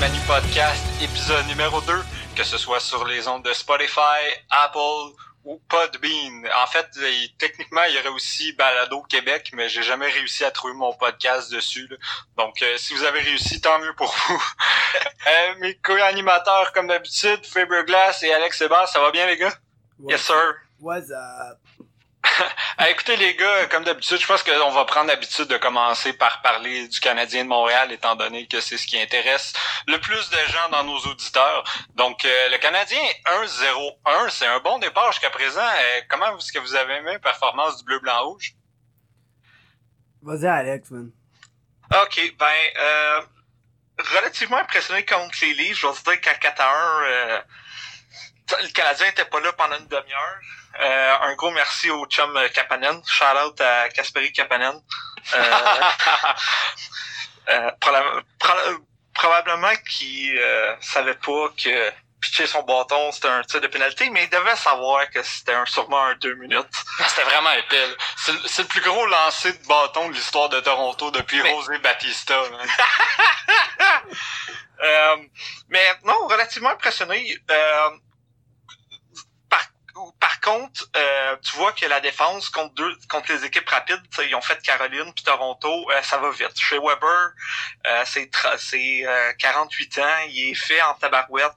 Manu Podcast, épisode numéro 2, que ce soit sur les ondes de Spotify, Apple ou Podbean. En fait, techniquement, il y aurait aussi Balado Québec, mais j'ai jamais réussi à trouver mon podcast dessus. Donc, euh, si vous avez réussi, tant mieux pour vous. Euh, mes co-animateurs, comme d'habitude, Faber Glass et Alex Sébastien, ça va bien les gars? yes, sir. What's up? Écoutez les gars, comme d'habitude, je pense qu'on va prendre l'habitude de commencer par parler du Canadien de Montréal, étant donné que c'est ce qui intéresse le plus de gens dans nos auditeurs. Donc, euh, le Canadien 1-0-1, c'est un bon départ jusqu'à présent. Euh, comment est-ce que vous avez aimé la performance du bleu-blanc-rouge? Vas-y, Alex, man. OK, ben, euh, relativement impressionné contre les Leafs. Je vais dire qu'à 4 1, le Canadien était pas là pendant une demi-heure. Euh, un gros merci au chum Kapanen. Shout out à Kasperi Kapanen. Euh, euh, probablement qu'il euh, savait pas que pitcher son bâton, c'était un tir de pénalité, mais il devait savoir que c'était un, sûrement un deux minutes. C'était vraiment épais. C'est le plus gros lancer de bâton de l'histoire de Toronto depuis mais... José Batista. euh, mais non, relativement impressionné. Euh, par contre, euh, tu vois que la défense contre deux contre les équipes rapides, ils ont fait Caroline puis Toronto, euh, ça va vite. Chez Weber, euh, c'est c'est 48 ans, il est fait en tabarouette.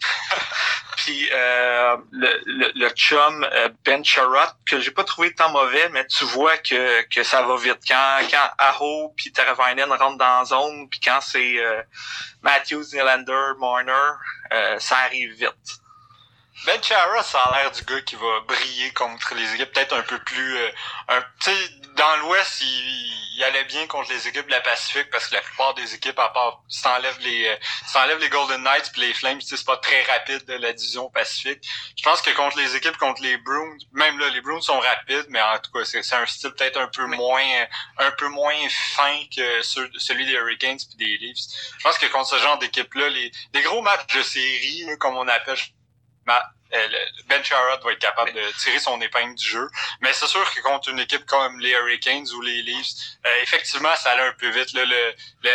puis le, le, le, chum Ben Charrot, que j'ai pas trouvé tant mauvais, mais tu vois que, que ça va vite. Quand quand Aho puis Teravainen rentrent dans la zone, puis quand c'est Matthews, Nylander, Marner, ça arrive vite. Ben Chara, ça a l'air du gars qui va briller contre les équipes peut-être un peu plus... Euh, tu sais, dans l'Ouest, il, il, allait bien contre les équipes de la Pacifique parce que la plupart des équipes, à part si t'enlèves les, euh, les Golden Knights puis les Flames, c'est pas très rapide de la division Pacifique. Je pense que contre les équipes, contre les Bruins, même là, les Bruins sont rapides, mais en tout cas, c'est un style peut-être un peu moins un peu moins fin que celui des Hurricanes puis des Leafs. Je pense que contre ce genre d'équipe-là, les, les gros matchs de série, comme on appelle euh, ben Sherrod va être capable de tirer son épingle du jeu. Mais c'est sûr que contre une équipe comme les Hurricanes ou les Leafs, euh, effectivement, ça allait un peu vite.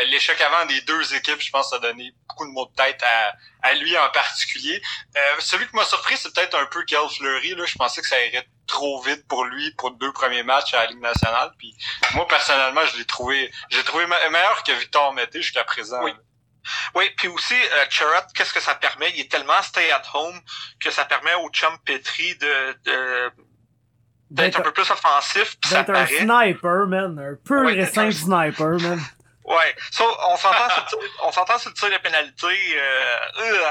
L'échec avant des deux équipes, je pense, ça a donné beaucoup de mots de tête à, à lui en particulier. Euh, celui qui m'a surpris, c'est peut-être un peu Kel Fleury. Là. Je pensais que ça irait trop vite pour lui pour deux premiers matchs à la Ligue nationale. Puis moi, personnellement, je l'ai trouvé j'ai trouvé meilleur que Victor Mété jusqu'à présent. Oui. Oui, puis aussi, euh, qu'est-ce que ça permet? Il est tellement stay at home que ça permet au chum Petri de, de d'être un peu plus offensif. D'être un sniper, man. Un peu ouais, récent sniper, man. Ouais. So, on s'entend sur, on s'entend sur le tir de pénalité. Euh, euh,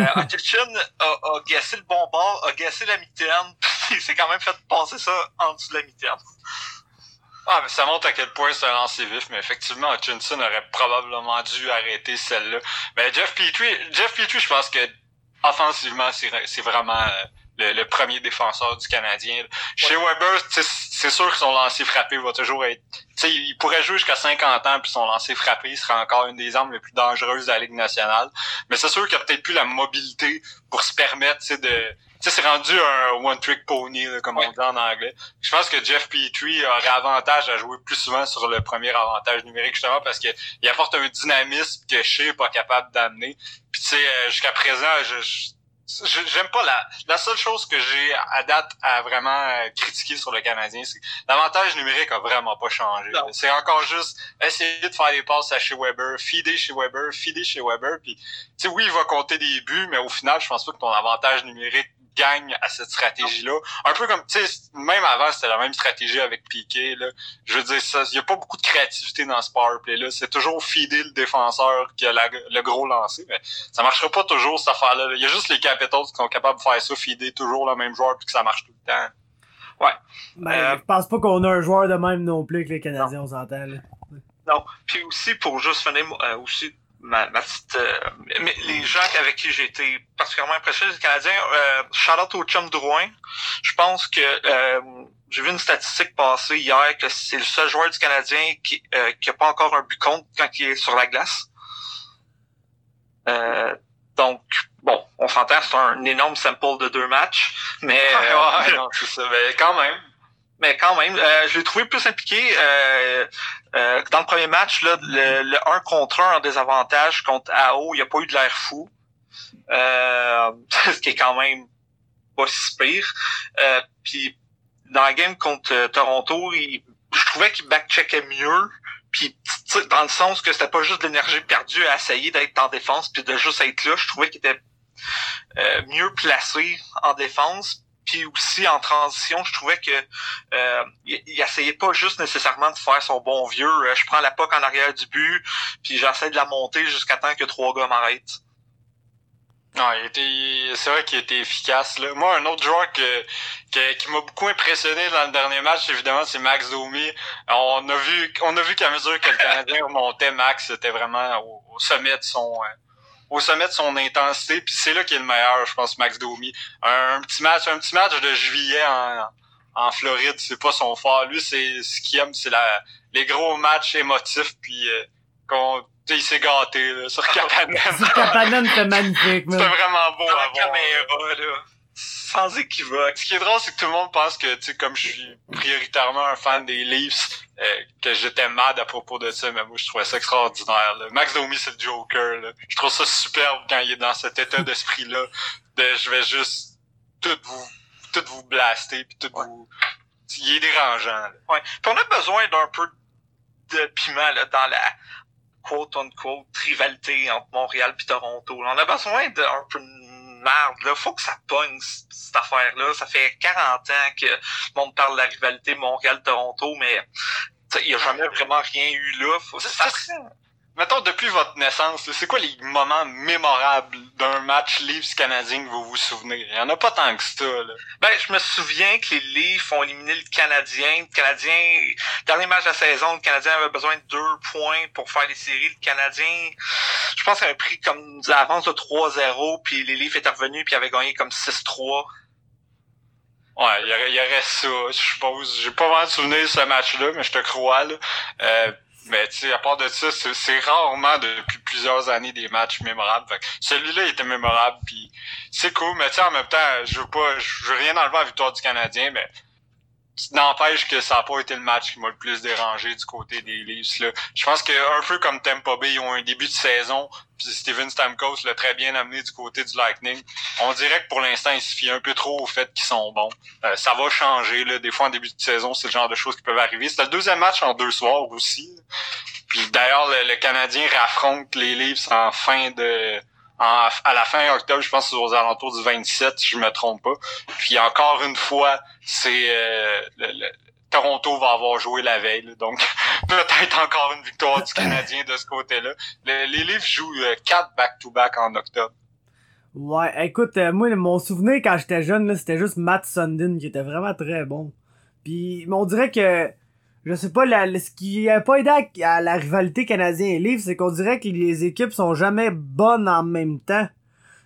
euh Hutchinson a, a gassé le bon bord, a gassé la mitaine, puis il s'est quand même fait passer ça en dessous de la mitaine. Ah, mais ça montre à quel point c'est un lancer vif, mais effectivement, Hutchinson aurait probablement dû arrêter celle-là. Mais Jeff Petrie, Jeff Petrie, je pense que offensivement, c'est vraiment euh, le, premier défenseur du Canadien. Chez Weber, c'est sûr que son lancer frappé va toujours être... il pourrait jouer jusqu'à 50 ans, puis son lancer frappé sera encore une des armes les plus dangereuses de la Ligue nationale. Mais c'est sûr qu'il a peut-être plus la mobilité pour se permettre de sais, c'est rendu un one-trick pony, comme on dit en anglais. Je pense que Jeff Petrie aurait avantage à jouer plus souvent sur le premier avantage numérique, justement, parce qu'il apporte un dynamisme que Shea n'est pas capable d'amener. Puis, tu sais, euh, jusqu'à présent, je, j'aime pas la la seule chose que j'ai à date à vraiment euh, critiquer sur le Canadien c'est l'avantage numérique a vraiment pas changé c'est encore juste essayer de faire des passes à chez Weber feeder chez Weber feeder chez Weber puis oui il va compter des buts mais au final je pense pas que ton avantage numérique gagne à cette stratégie-là. Un peu comme, tu sais, même avant, c'était la même stratégie avec Piqué, là. Je veux dire, ça, il y a pas beaucoup de créativité dans ce powerplay-là. C'est toujours fider le défenseur qui a le gros lancé, mais ça marchera pas toujours, cette affaire-là. Il y a juste les Capitals qui sont capables de faire ça, fider toujours le même joueur puis que ça marche tout le temps. Ouais. Mais euh, je pense pas qu'on a un joueur de même non plus que les Canadiens, on s'entend, là. Non. Puis aussi, pour juste finir, euh, aussi, ma, ma petite, euh, mais les gens avec qui j'ai été particulièrement impressionné, les Canadiens, euh, Charlotte au chum Drouin, je pense que euh, j'ai vu une statistique passer hier que c'est le seul joueur du Canadien qui euh, qui a pas encore un but contre quand il est sur la glace. Euh, donc bon, on s'entend, c'est un énorme sample de deux matchs, mais non, c'est ça, mais quand même. Mais quand même, euh, je l'ai trouvé plus impliqué. Euh, euh, dans le premier match, là, le, le 1 contre 1 en désavantage contre AO, il n'y a pas eu de l'air fou. Euh, ce qui est quand même pas si pire. Euh, puis dans la game contre Toronto, il, je trouvais qu'il backcheckait mieux. Puis dans le sens que c'était pas juste de l'énergie perdue à essayer d'être en défense puis de juste être là. Je trouvais qu'il était mieux placé en défense puis aussi en transition, je trouvais que euh, il, essayait pas juste nécessairement de faire son bon vieux. Euh, je prends la poque en arrière du but, puis j'essaie de la monter jusqu'à temps que trois gars m'arrêtent. Non, il était, c'est vrai qu'il était efficace. Là. Moi, un autre joueur que, qui m'a beaucoup impressionné dans le dernier match, évidemment, c'est Max Domi. On a vu, on a vu qu'à mesure que le Canadien remontait, Max était vraiment au, sommet de son, euh, au sommet de son intensité. Puis c'est là qu'il est le meilleur, je pense, Max Domi. Un, petit match, un petit match de juillet en, en Floride, c'est pas son fort. Lui, c'est ce qu'il aime, c'est la les gros matchs émotifs. Puis euh, il s'est gâté là, sur Kapanen. Kapanen, c'était magnifique. C'était vraiment beau à voir. caméra, là sans équivoque. Ce qui est drôle, c'est que tout le monde pense que, tu sais, comme je suis prioritairement un fan des Leafs, euh, que j'étais mad à propos de ça, mais moi, je trouvais ça extraordinaire. Là. Max Domi, c'est le Joker. Là. Je trouve ça superbe quand il est dans cet état d'esprit-là. De je vais juste tout vous, tout vous blaster, puis tout vous... Il est dérangeant. Là. Ouais. Puis on a besoin d'un peu de piment là, dans la quote-unquote rivalité entre Montréal et Toronto. On a besoin d'un peu merde, là. Faut que ça pogne, cette affaire-là. Ça fait 40 ans que le monde parle de la rivalité Montréal-Toronto, mais il n'y a jamais vraiment rien eu là. Faut, ça, Mettons, depuis votre naissance, c'est quoi les moments mémorables d'un match Leafs canadien que vous vous souvenez? Il y en a pas tant que ça, là. Ben, je me souviens que les Leafs ont éliminé le Canadien. Le Canadien, dernier match de la saison, le Canadien avait besoin de deux points pour faire les séries. Le Canadien, je pense qu'il avait pris comme l'avance de 3-0, puis les Leafs étaient revenus, puis avaient gagné comme 6-3. Ouais, il y aurait, y aurait ça, je suppose. J'ai pas vraiment de souvenir de ce match-là, mais je te crois, là. Euh, mais tu sais, à part de ça, c'est rarement depuis plusieurs années des matchs mémorables. Celui-là était mémorable, puis c'est cool, mais tu sais, en même temps, je veux pas, je veux rien enlever à la victoire du Canadien, mais n'empêche que ça n'a pas été le match qui m'a le plus dérangé du côté des Leafs. Là. Je pense que un peu comme Tampa Bay, ils ont un début de saison, puis Steven Stamkos l'a très bien amené du côté du Lightning. On dirait que pour l'instant, il se un peu trop au fait qu'ils sont bons. Euh, ça va changer. Là. Des fois, en début de saison, c'est le genre de choses qui peuvent arriver. C'était le deuxième match en deux soirs aussi. Puis d'ailleurs, le, Canadien raffronte les Leafs en fin de à la fin octobre, je pense aux alentours du 27, si je me trompe pas. Puis encore une fois, c'est euh, Toronto va avoir joué la veille, donc peut-être encore une victoire du Canadien de ce côté-là. les Leafs jouent euh, quatre back-to-back en octobre. Ouais, écoute, euh, moi, mon souvenir quand j'étais jeune, c'était juste Matt Sundin qui était vraiment très bon. Puis, on dirait que je sais pas, la, ce qui a pas aidé à, la rivalité canadien et Leafs, c'est qu'on dirait que les équipes sont jamais bonnes en même temps.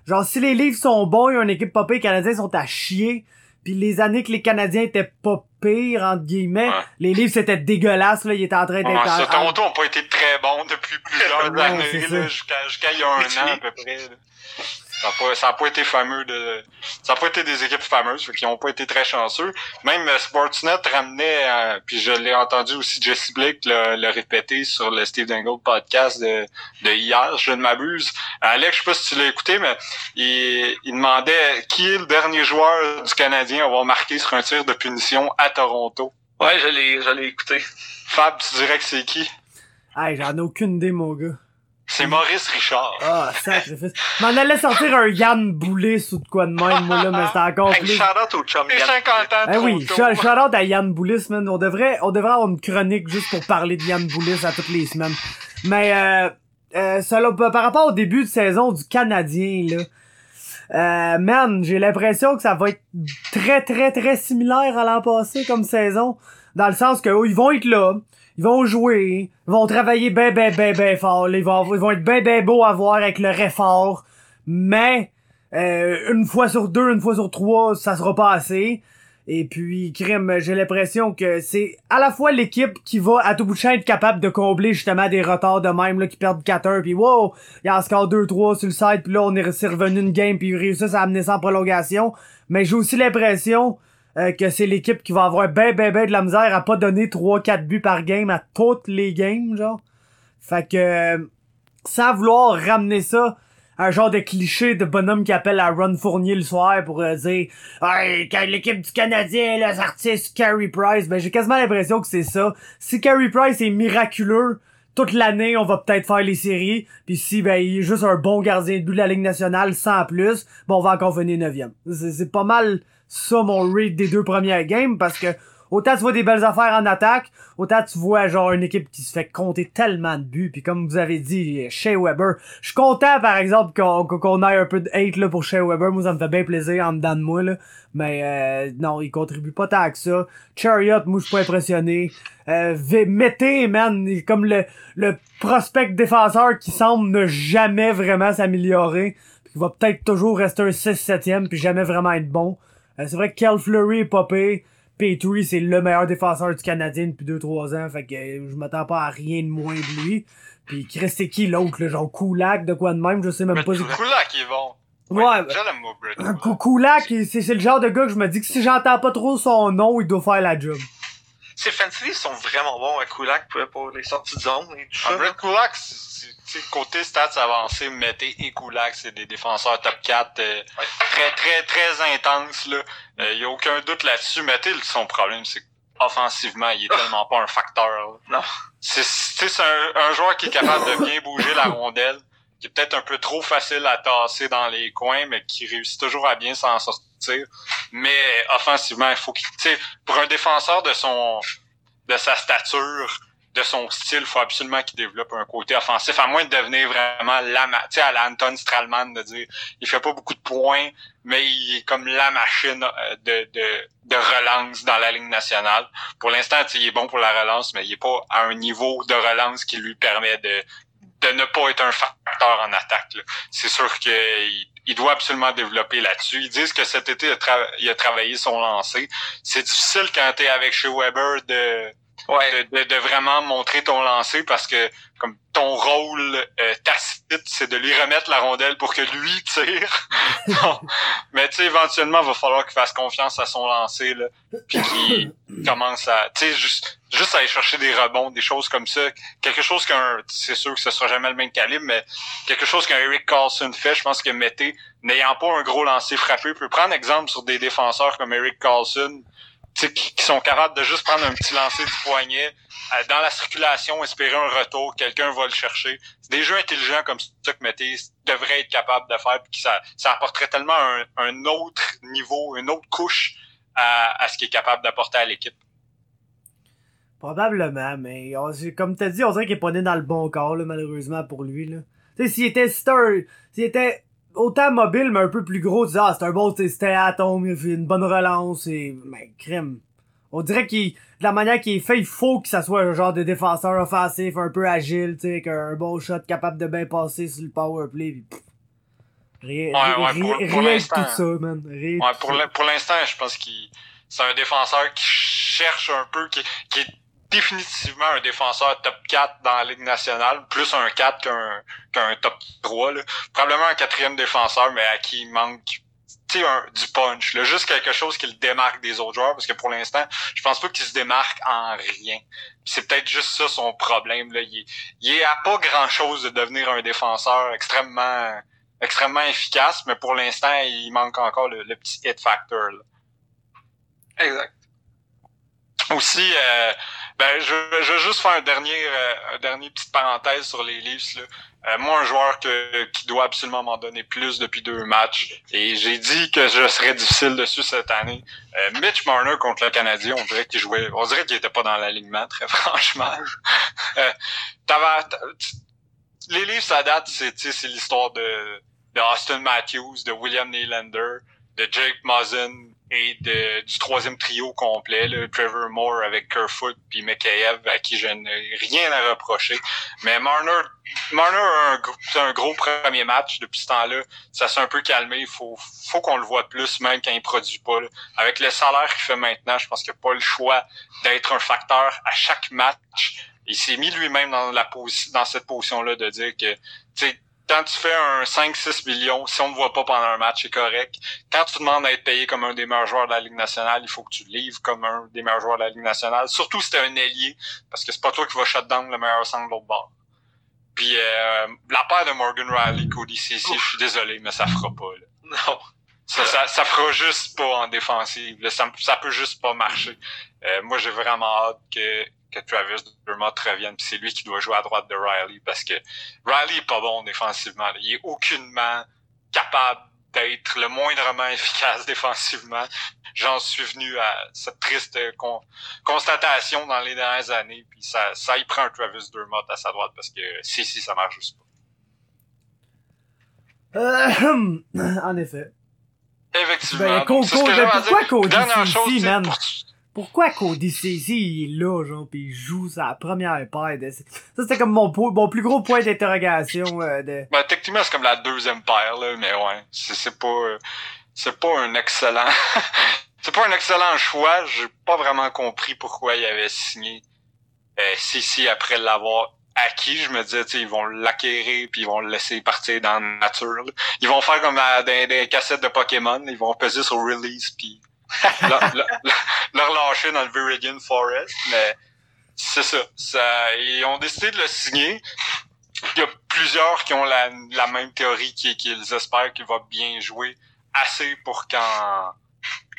Genre, si les Leafs sont bons, il y a une équipe pire, les Canadiens sont à chier. Puis les années que les Canadiens étaient pas pires, entre guillemets, les Leafs c'était dégueulasse, là, ils étaient en train d'être... Ouais, Toronto ont pas été très bons depuis plusieurs années, jusqu'à il y a un an à peu près. Ça n'a pas, ça a pas été fameux de, ça a pas été des équipes fameuses, fait qu'ils ont pas été très chanceux. Même euh, Sportsnet ramenait, euh, puis je l'ai entendu aussi Jesse Blake le, le, répéter sur le Steve Dangle podcast de, de hier, je ne m'abuse. Alex, je sais pas si tu l'as écouté, mais il, il demandait qui est le dernier joueur du Canadien à avoir marqué sur un tir de punition à Toronto. Ouais, je l'ai, je l'ai écouté. Fab, tu dirais que c'est qui? Hey, j'en ai aucune idée, mon gars. C'est Maurice Richard. Ah, sacrifice. M'en allait sortir un Yann Boulis ou de quoi de même, moi, là, mais c'était encore plus. Hey, shout-out au chum Yann. 50 ans eh oui, shout-out à Yann Boulis, man. On devrait, on devrait avoir une chronique juste pour parler de Yann Boulis à toutes les semaines. Mais, euh, euh, ça, là, par rapport au début de saison du Canadien, là, euh, man, j'ai l'impression que ça va être très, très, très similaire à l'an passé comme saison. Dans le sens que, oh, ils vont être là ils vont jouer, ils vont travailler ben ben ben ben fort, ils vont, ils vont être ben ben beaux à voir avec le réfort, mais euh, une fois sur deux, une fois sur trois, ça sera pas assez. Et puis, crime, j'ai l'impression que c'est à la fois l'équipe qui va à tout bout de champ être capable de combler justement des retards de même là, qui perdent 4-1 puis wow, il y a un score 2-3 sur le site puis là on est revenu une game puis ils réussissent à amener ça en prolongation. Mais j'ai aussi l'impression euh, que c'est l'équipe qui va avoir ben ben ben de la misère à pas donner 3-4 buts par game à toutes les games, genre. Fait que, euh, sans vouloir ramener ça un genre de cliché de bonhomme qui appelle à Ron Fournier le soir pour euh, dire hey, l'équipe du Canadien les artistes Carey Price ben j'ai quasiment l'impression que c'est ça. Si Carey Price est miraculeux toute l'année on va peut-être faire les séries. Puis si ben il est juste un bon gardien de but de la Ligue nationale sans plus bon on va encore venir neuvième. C'est pas mal ça mon rate des deux premières games parce que Autant tu vois des belles affaires en attaque, autant tu vois genre une équipe qui se fait compter tellement de buts. Puis comme vous avez dit, Shea Weber, je suis content par exemple qu'on qu'on ait un peu de hate là, pour Shea Weber. Moi ça me fait bien plaisir en dedans de moi. Là. Mais euh, non, il contribue pas tant que ça. Chariot, moi je suis pas impressionné. Euh, Mété, man, il comme le, le prospect défenseur qui semble ne jamais vraiment s'améliorer. Qui va peut-être toujours rester un 6-7ème puis jamais vraiment être bon. Euh, c'est vrai que Kel Fleury est popé. Petrie, c'est le meilleur défenseur du Canadien depuis 2-3 ans, fait que euh, je m'attends pas à rien de moins de lui. Puis Chris, c'est qui l'autre, là, genre Kulak, de quoi de même, je sais même Mais pas. Kulak est bon. Ouais, Brett. un Kou- Kulak, c'est le genre de gars que je me dis que si j'entends pas trop son nom, il doit faire la job. Ces fantasy sont vraiment bons à Kulak pour, les sorties de zone et tout Ah, ça. Kulak, c'est- tu sais, côté stats avancés, Mété et Kulak, c'est des défenseurs top 4 euh, très, très, très intenses. là. Il y a aucun doute là-dessus. Mété, son problème, c'est qu'offensivement, il est tellement pas un facteur. là. Non. C'est tu sais, c'est un, un joueur qui est capable de bien bouger la rondelle, qui est peut-être un peu trop facile à tasser dans les coins, mais qui réussit toujours à bien s'en sortir. Mais offensivement, il faut qu'il, pour un défenseur de son, de sa stature, de son style, il faut absolument qu'il développe un côté offensif, à moins de devenir vraiment la, tu sais, à la Anton Stralman, de dire, il fait pas beaucoup de points, mais il est comme la machine euh, de, de, de relance dans la ligne nationale. Pour l'instant, il est bon pour la relance, mais il est pas à un niveau de relance qui lui permet de, de ne pas être un facteur en attaque. C'est sûr qu'il il doit absolument développer là-dessus. Ils disent que cet été, il a, il a travaillé son lancer. C'est difficile quand tu es avec chez Weber de, Ouais. de, de, de vraiment montrer ton lancer parce que comme ton rôle euh, tacite, c'est de lui remettre la rondelle pour que lui tire. Mais tu sais, éventuellement, il va falloir qu'il fasse confiance à son lancer, là, puis qu'il commence à, tu sais, juste, juste aller chercher des rebonds, des choses comme ça. Quelque chose qu'un, c'est sûr que ce sera jamais le même calibre, mais quelque chose qu'un Eric Carlson fait, je pense que Mété, n'ayant pas un gros lancer frappé, peut prendre exemple sur des défenseur comme Eric Carlson, qui, qui sont capables de juste prendre un petit lancer du poignet, euh, dans la circulation, espérer un retour, quelqu'un va le chercher. C'est des jeux intelligents comme ça que Mété devrait être capable de faire, puis que ça, ça apporterait tellement un, un autre niveau, une autre couche à, à ce qu'il est capable d'apporter à l'équipe. Probablement, mais comme t'as dit, on dirait qu'il est pas né dans le bon corps, là, malheureusement pour lui. Là. Tu sais, s'il était était autant mobile, mais un peu plus gros, tu dis, ah, c'est un bon, c'était atome, il fait une bonne relance, et, mais crème. On dirait qu'il, de la manière qu'il est fait, il faut que ça soit un genre de défenseur offensif, un peu agile, tu sais, avec un bon shot capable de bien passer sur le power play, pis pff, Rien, Ouais, rien, ouais, pour- rien pour tout ça, man. Rien Ouais, pour l'instant, je pense qu'il c'est un défenseur qui cherche un peu, qui, qui est définitivement un défenseur top 4 dans la Ligue nationale, plus un 4 qu'un qu'un top 3. Là. Probablement un quatrième défenseur, mais à qui il manque tu sais, un- du punch. Là. Juste quelque chose qui le démarque des autres joueurs, parce que pour l'instant, je pense pas qu'il se démarque en rien. C'est peut-être juste ça son problème. Là. Il, il est à pas grand-chose de devenir un défenseur extrêmement extrêmement efficace, mais pour l'instant, il manque encore le, le petit hit factor. là. Exact. Aussi, euh, ben, je, je vais juste faire un dernier, euh, un dernier petite parenthèse sur les Leafs. Là. Euh, moi, un joueur que, qui doit absolument m'en donner plus depuis deux matchs, et j'ai dit que je serais difficile dessus cette année. Euh, Mitch Marner contre le Canadien, on dirait qu'il jouait, on dirait qu'il était pas dans l'alignement, très franchement. Euh, les Leafs à date, c'est, c'est l'histoire de, de Austin Matthews, de William Nylander, de Jake Muzzin et de, du troisième trio complet, là, Trevor Moore avec Kerfoot puis Mikheyev, à qui je n'ai rien à reprocher. Mais Marner, Marner a un, gros- c'est un gros premier match depuis ce temps-là. Ça s'est un peu calmé. Il faut, faut qu'on le voit plus même quand il produit pas. là. Avec le salaire qu'il fait maintenant, je pense qu'il n'a pas le choix d'être un facteur à chaque match. Il s'est mis lui-même dans la dans cette position-là de dire que tu sais, quand tu fais un 5-6 millions, si on ne voit pas pendant un match, c'est correct. Quand tu demandes à être payé comme un des meilleurs joueurs de la Ligue nationale, il faut que tu livres comme un des meilleurs joueurs de la Ligue nationale. Surtout si t'es un ailier, parce que c'est pas toi qui vas shut down le meilleur sang de l'autre bord. Puis euh, la paire de Morgan Riley, Cody CC, je suis désolé, mais ça fera pas. Là. Non. Ça, ça, ça fera juste pas en défensive. Là. Ça, ça peut juste pas marcher. Euh, moi, j'ai vraiment hâte que, que Travis Dermott revienne. Puis c'est lui qui doit jouer à droite de Riley parce que Riley est pas bon défensivement. Là. Il est aucunement capable d'être le moindrement efficace défensivement. J'en suis venu à cette triste con- constatation dans les dernières années. Puis ça, ça y prend un Travis Dermott à sa droite parce que si, si, ça marche juste pas. Euh, en effet. Effectivement. Ben, Donc, Co- ce que Co- pourquoi. Cody tu sais, man? pour- Pourquoi Cody CC il est là, genre, pis il joue sa première paire de... Ça, c'était comme mon, plus gros point d'interrogation euh, de... Ben, techniquement, c'est comme la deuxième paire, là, mais ouais. C'est, pas, euh, c'est pas un excellent, c'est pas un excellent choix. J'ai pas vraiment compris pourquoi il avait signé, euh, Sissi après l'avoir acquis. Je me disais, ils vont l'acquérir puis ils vont le laisser partir dans la nature. Ils vont faire comme des cassettes de Pokémon. Ils vont peser sur release puis le, le- relâcher dans le Viridian Forest, mais c'est ça. Ils ont décidé de le signer. Il y a plusieurs qui ont la, même théorie qui- qu'ils espèrent qu'il va bien jouer assez pour qu'en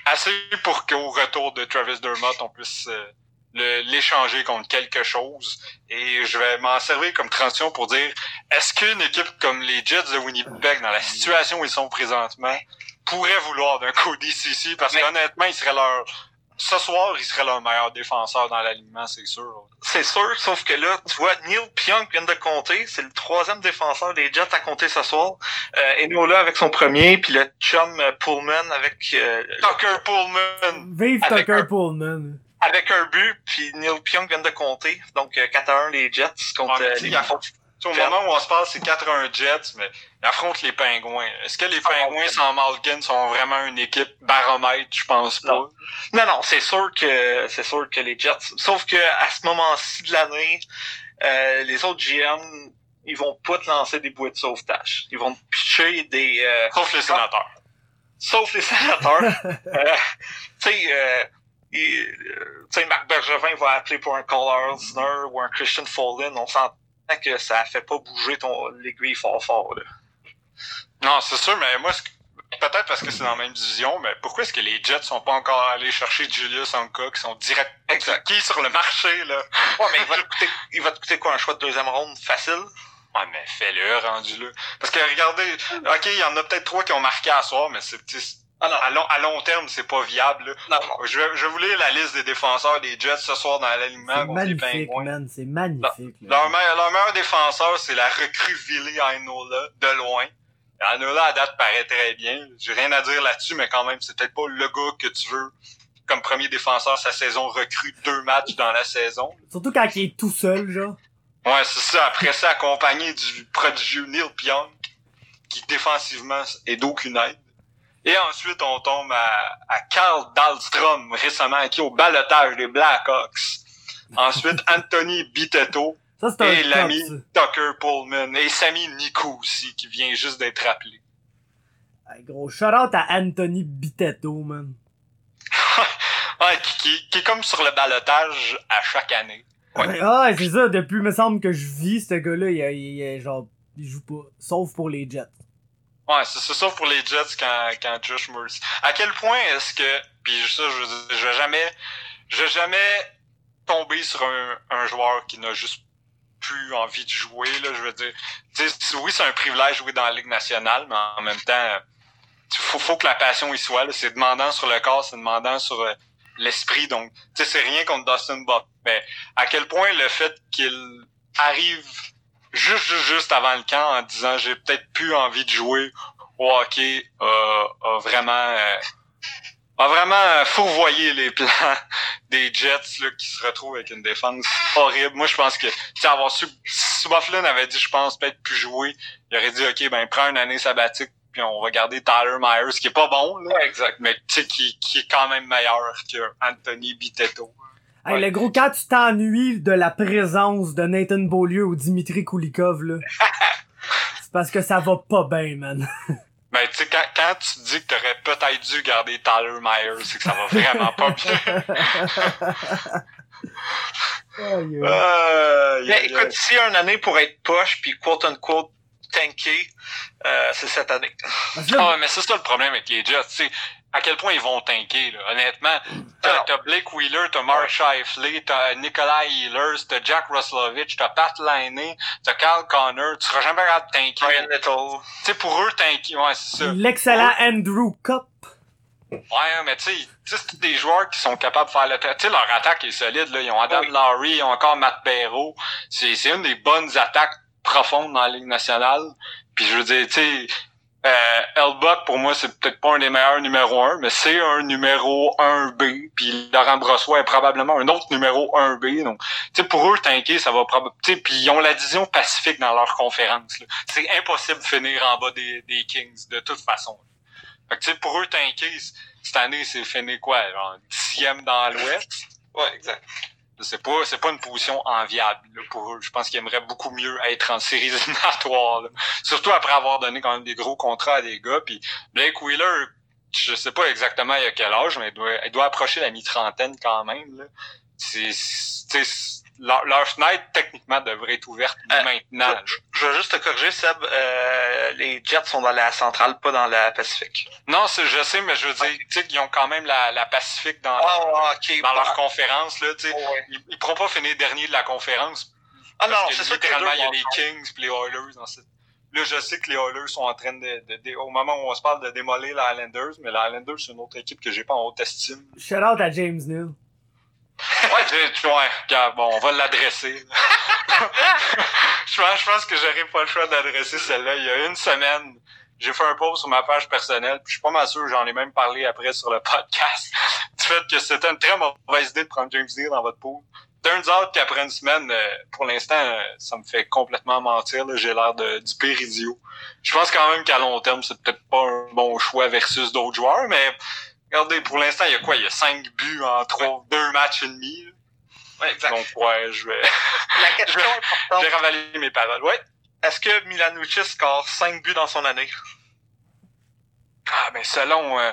assez pour qu'au retour de Travis Dermott on puisse euh, l'échanger contre quelque chose. Et je vais m'en servir comme transition pour dire est-ce qu'une équipe comme les Jets de Winnipeg, dans la situation où ils sont présentement, pourrait vouloir d'un Cody CC parce Mais- qu'honnêtement, il serait leur ce soir, il serait leur meilleur défenseur dans l'alignement, c'est sûr. C'est sûr, sauf que là, tu vois, Neil Pionk vient de compter. C'est le troisième défenseur des Jets à compter ce soir. Euh, Enola avec son premier, puis le chum euh, Pullman avec euh, Tucker Pullman. Vive Avec Tucker un- Pullman. avec un but, puis Neil Pionk vient de compter. Donc euh, 4 à 1 les Jets contre Ah, mais euh, les il affronte- Tu sais, Au moment où on se parle, c'est 4-1 Jets, mais ils affrontent les Pingouins. Est-ce que les Ah, Pingouins sans Malkin sont vraiment une équipe baromètre? Je pense pas. Non. Non, non, c'est sûr que c'est sûr que les Jets. Sauf que à ce moment-ci de l'année, euh, les autres GM, ils vont pas te lancer des bouées de sauvetage. Ils vont te pitcher des. euh, Sauf les sénateurs. sauf les sénateurs. euh, tu sais, euh, euh, tu sais, Marc Bergevin va appeler pour un Cole Arzner ou un Christian Follen. On s'entend que ça fait pas bouger ton l'aiguille fort fort. Là. Non, c'est sûr, mais moi, peut-être parce que c'est dans la même division, mais pourquoi est-ce que les Jets sont pas encore allés chercher Julius Anka qui sont direct qui sur le marché, là? Ouais, mais il va te coûter, il va te coûter quoi un choix de deuxième ronde facile? Ouais, mais fais-le, rendu là. Parce que regardez, ok, il y en a peut-être trois qui ont marqué à soir, mais c'est Ah non, à long, à long terme, c'est pas viable. là. non, non. Je vais, je vais vous lire la liste des défenseurs des Jets ce soir dans l'alignement C'est contre les magnifique, Pingouins. man. C'est magnifique. là. Leur, meilleur, leur meilleur défenseur, c'est la recrue Villy Ainola, de loin. Ainola, à date, paraît très bien. J'ai rien à dire là-dessus, mais quand même, c'est peut-être pas le gars que tu veux comme premier défenseur sa saison recrue deux matchs dans la saison. Surtout quand il est tout seul, genre. Ouais, c'est ça. Après ça, accompagné du prodigieux Neil Pionk, qui défensivement est d'aucune aide. Et ensuite, on tombe à, à Carl Dahlstrom, récemment acquis au balotage des Blackhawks. Ensuite, Anthony Bitetto Ça, c'est un et l'ami. Tucker Pullman. Et Sami Nikou aussi, qui vient juste d'être appelé. Hey, gros shout-out à Anthony Bitetto, man. Ouais, qui, qui, qui est comme sur le balotage à chaque année. Ouais. Ah, c'est ça. Depuis, me semble que je vis, ce gars-là, il, il, il- genre, il joue pas. Sauf pour les Jets. Ouais, c'est ça pour les Jets quand, quand Josh Mercy. À quel point est-ce que, puis ça, je, veux dire, je vais jamais, je vais jamais tomber sur un, un joueur qui n'a juste plus envie de jouer, là, je veux dire. Oui, c'est un privilège de jouer dans la Ligue nationale, mais en même temps, il faut, faut que la passion y soit. C'est demandant sur le corps, c'est demandant sur euh, l'esprit, donc, tu sais, c'est rien contre Dustin Buck. Mais à quel point le fait qu'il arrive juste, juste, juste avant le camp en disant j'ai peut-être plus envie de jouer au hockey euh, a vraiment euh, a vraiment fourvoyé les plans des Jets là, qui se retrouvent avec une défense horrible. Moi je pense que avoir su si Bufflin avait dit je pense peut-être plus jouer, il aurait dit ok ben prends une année sabbatique puis on va garder Tyler Myers qui est pas bon là, exact. mais tu sais qui, qui est quand même meilleur que Anthony Bitetto. Hey, Ouais. le gros, quand tu t'ennuies de la présence de Nathan Beaulieu ou Dimitri Kulikov, là. c'est parce que ça va pas bien, man. Ben, tu sais, quand, quand tu dis que t'aurais peut-être dû garder Tyler Myers, c'est que ça va vraiment pas bien. Aïe, aïe. Euh, Mais écoute, s'il y a une année pour être poche puis quote unquote tanké, euh, c'est cette année. Ah mais c'est ça le problème avec les Jets, tu sais, à quel point ils vont tanker, là. Honnêtement, t'as, Blake Wheeler, t'as Mark Scheifele, t'as Nikolai Ehlers, t'as Jack Roslovich, t'as Pat Liney, t'as Kyle Connor, tu seras jamais capable de tanker. Ryan Little. Tu sais, pour eux, tanker, ouais, c'est ça. l'excellent Andrew Cup. Ouais, mais tu sais, tu sais, c'est tous des joueurs qui sont capables de faire le... Tu sais, leur attaque est solide, là. Ils ont Adam Oui. Lowry, ils ont encore Matt Barrow. C'est, c'est une des bonnes attaques profondes dans la Ligue nationale. Puis je veux dire, tu sais, euh, Elbuck, pour moi, c'est peut-être pas un des meilleurs numéro 1, mais c'est un numéro 1B. Puis Laurent Brossois est probablement un autre numéro 1B. Donc, tu sais, pour eux, tanker, ça va probablement... Puis ils ont la division Pacifique dans leur conférence. C'est impossible de finir en bas des, des Kings, de toute façon. Fait que, tu sais, pour eux, tanker, cette année, c'est fini quoi? Genre, dixième dans l'Ouest? Ouais, exact. C'est pas, c'est pas une position enviable, là, pour eux. Je pense qu'ils aimeraient beaucoup mieux être en séries éliminatoires, là. Surtout après avoir donné quand même des gros contrats à des gars. Puis Blake Wheeler, je sais pas exactement a quel âge, mais il doit, doit approcher la mi-trentaine quand même, là. C'est, leur, leur fenêtre, techniquement, devrait être ouverte Euh, maintenant. Je, je veux juste te corriger, Seb. Euh, les Jets sont dans la centrale, pas dans la Pacifique. Non, c'est, je sais, mais je veux dire, tu sais, qu'ils ont quand même la, la Pacifique dans, Ah, ouais, ok. dans leur bah, conférence, là, tu sais. ouais. Ils, ils pourront pas finir dernier de la conférence. Ah non, parce que c'est littéralement, il y a les Kings puis les Oilers dans cette. Là, je sais que les Oilers sont en train de, de- de- au moment où on se parle de démolir les Islanders, mais les Islanders, c'est une autre équipe que j'ai pas en haute estime. Shout out à James Neal. Ouais, j'ai- tu- ouais, regarde, bon, on va l'adresser. je pense, je pense que j'aurais pas le choix d'adresser celle-là. Il y a une semaine, j'ai fait un post sur ma page personnelle, puis je suis pas mal sûr, j'en ai même parlé après sur le podcast, du fait que c'était une très mauvaise idée de prendre James Dean dans votre pool. Turns out qu'après une semaine, euh, pour l'instant, euh, ça me fait complètement mentir. J'ai l'air du pire idiot. Je pense quand même qu'à long terme, c'est peut-être pas un bon choix versus d'autres joueurs, mais regardez, pour l'instant, il y a quoi? Il y a cinq buts en trois, deux matchs et demi. là. Ouais, exact. Donc, ouais, je vais, la question je importante, vais ravaler mes paroles. Ouais. est-ce que Milan Lucic score 5 buts dans son année? Ah, ben, selon, euh,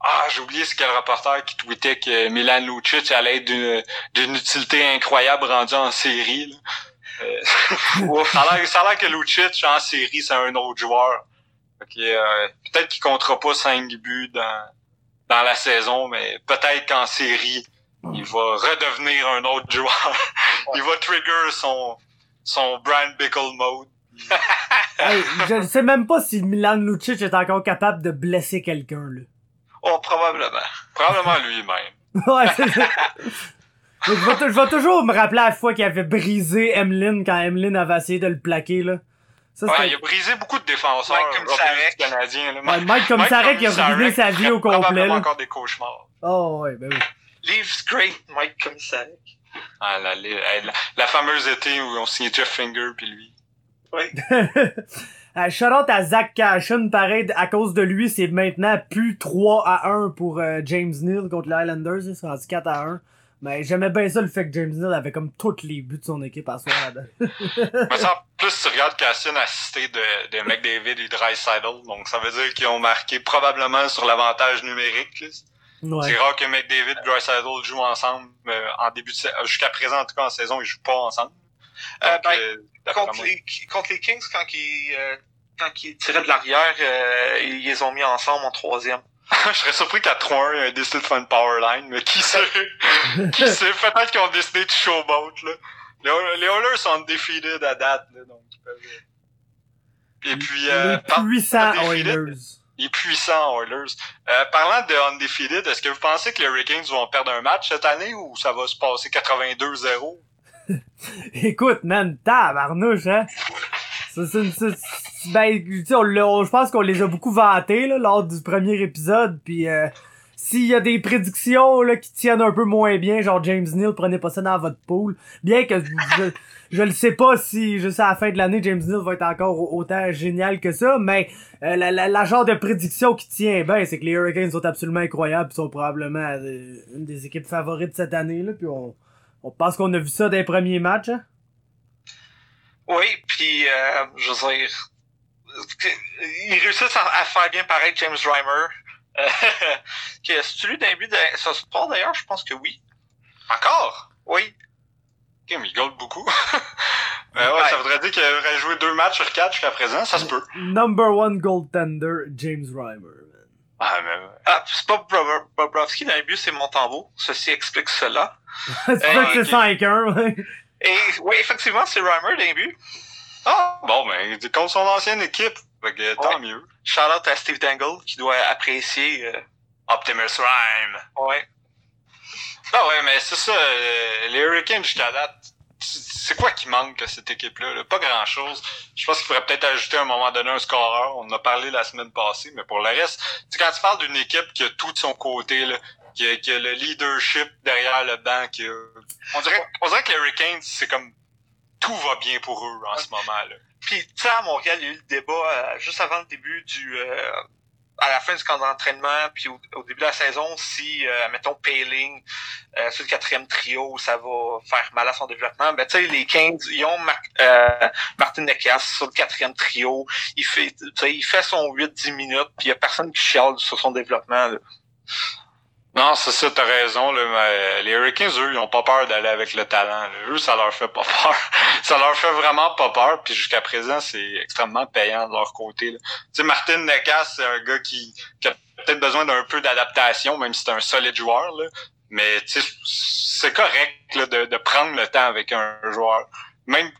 ah, j'ai oublié ce quel reporter qui tweetait que Milan Lucic allait être d'une, d'une utilité incroyable rendue en série, là. Euh, ça a l'air, que Lucic, en série, c'est un autre joueur. Que, euh, peut-être qu'il comptera pas 5 buts dans, dans la saison, mais peut-être qu'en série, il va redevenir un autre joueur. il va trigger son, son Brian Bickle mode. Hey, je ne sais même pas si Milan Lucic est encore capable de blesser quelqu'un, là. Oh, probablement. Probablement lui-même. Ouais, c'est ça. Je vais, tou- je vais toujours me rappeler à la fois qu'il avait brisé Emeline quand Emeline avait essayé de le plaquer, là. Ça, Ouais, il a brisé beaucoup de défenseurs Mike Komisarek. Canadien. Là. Ouais, Mike Komisarek qui a ruiné sa vie au complet, probablement là. encore des cauchemars. Oh, ouais, ben oui. Leaves great, Mike Komisarek. Ah, la, la, la- la fameuse été où on signait Jeff Finger puis lui. Oui. Euh, shout out à Zach Cashin, pareil, à cause de lui, c'est maintenant plus 3 à 1 pour euh, James Neal contre les Islanders, là, c'est rendu 4 à 1. Mais j'aimais bien ça le fait que James Neal avait comme tous les buts de son équipe à soir là-dedans. Mais ça, en plus, tu regardes Cassian assisté de, de McDavid et Dreisaitl, donc ça veut dire qu'ils ont marqué probablement sur l'avantage numérique. là. Ouais. C'est rare que McDavid et Dreisaitl jouent ensemble euh, en début de saison. Jusqu'à présent, en tout cas, en saison, ils jouent pas ensemble. Euh, ben, euh, Contre les, contre les Kings, quand ils, euh, quand ils tiraient de l'arrière, euh, ils les ont mis ensemble en troisième. je serais surpris qu'à 3-1, il y ait décidé de faire une power line, mais qui sait? qui sait? Peut-être qu'ils ont décidé de showboat, là. Les, Oil- les Oilers sont undefeated à date, là, donc ils peuvent... Et puis, euh, les puissants. Oilers. les puissants Oilers. Euh, parlant de undefeated, est-ce que vous pensez que les Hurricanes vont perdre un match cette année ou ça va se passer 82-0? Écoute, man, tabarnouche, hein? C'est une- ben, on on- je pense qu'on les a beaucoup vantés, là, lors du premier épisode, puis euh, s'il y a des prédictions, là, qui tiennent un peu moins bien, genre James Neal, prenez pas ça dans votre pool, bien que je, je le sais pas si, juste à la fin de l'année, James Neal va être encore au- autant génial que ça, mais euh, la, la, la genre de prédiction qui tient bien, c'est que les Hurricanes sont absolument incroyables, sont probablement euh, une des équipes favorites cette année, là, puis on, on pense qu'on a vu ça des premiers matchs, hein. Oui, puis euh, je veux dire, ils réussissent à, faire bien pareil James Reimer. Euh, Est-ce lu d'un but de ce sport d'ailleurs? Je pense que oui. Encore? Oui. Ok, mais il gold beaucoup. euh, ouais, Ça voudrait dire qu'il aurait joué deux matchs sur quatre jusqu'à présent, ça se peut. Number one goaltender, James Reimer. Ah, mais... ah c'est pas Bobrovski dans le but, c'est Montembeau. Ceci explique cela. c'est vrai que c'est 5-1, ouais. Et oui, effectivement, c'est Reimer dans le but. Ah, bon, ben, contre son ancienne équipe. Fait tant mieux. Shout out à Steve Dangle qui doit apprécier euh... Optimus Rhyme. Ouais. Ah ouais, mais c'est ça, euh, les Hurricanes jusqu'à date, c'est quoi qui manque à cette équipe-là? Pas grand-chose. Je pense qu'il faudrait peut-être ajouter à un moment donné un scoreur. On en a parlé la semaine passée, mais pour le reste, quand tu parles d'une équipe qui a tout de son côté, là, qui, a, qui a le leadership derrière le banc, qui a... on, dirait, on dirait que les Hurricanes, c'est comme tout va bien pour eux en ce moment-là. Puis, tu sais, à Montréal, il y a eu le débat euh, juste avant le début du... Euh, à la fin du camp d'entraînement, puis au, début de la saison, si, euh, mettons, Payling, euh, sur le quatrième trio, ça va faire mal à son développement, ben, tu sais, les 15, ils ont euh, Martin Necas sur le quatrième trio, il fait, il fait son 8-10 minutes, puis il y a personne qui chiale sur son développement, là. Non, c'est ça, t'as raison. Là, mais les Hurricanes, eux, ils ont pas peur d'aller avec le talent. Eux, ça leur fait pas peur. ça leur fait vraiment pas peur. Puis jusqu'à présent, c'est extrêmement payant de leur côté. Tu sais, Martin Necas, c'est un gars qui, qui a peut-être besoin d'un peu d'adaptation, même si c'est un solide joueur. Là. Mais c'est correct là, de, de prendre le temps avec un joueur. Même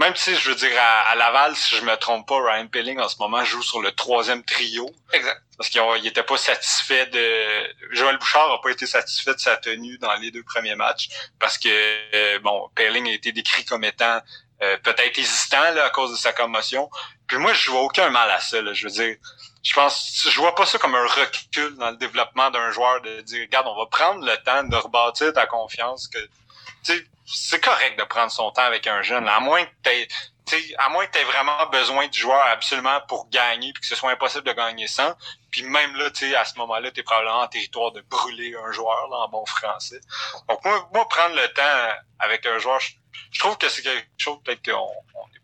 même si je veux dire à, Laval, si je me trompe pas, Ryan Pilling en ce moment joue sur le troisième trio. Exact. Parce qu'il était pas satisfait de. Joël Bouchard a pas été satisfait de sa tenue dans les deux premiers matchs. Parce que euh, bon, Pilling a été décrit comme étant euh, peut-être hésitant là, à cause de sa commotion. Puis moi, je vois aucun mal à ça. Là. Je veux dire, je pense, je vois pas ça comme un recul dans le développement d'un joueur de dire, regarde, on va prendre le temps de rebâtir ta confiance. Que, tu sais, c'est correct de prendre son temps avec un jeune, à moins que t'aies, à moins que tu vraiment besoin du joueur absolument pour gagner, puis que ce soit impossible de gagner sans. Puis même là, tu à ce moment-là, tu es probablement en territoire de brûler un joueur, là, en bon français. Donc moi, moi prendre le temps avec un joueur, je, trouve que c'est quelque chose peut-être qu'on est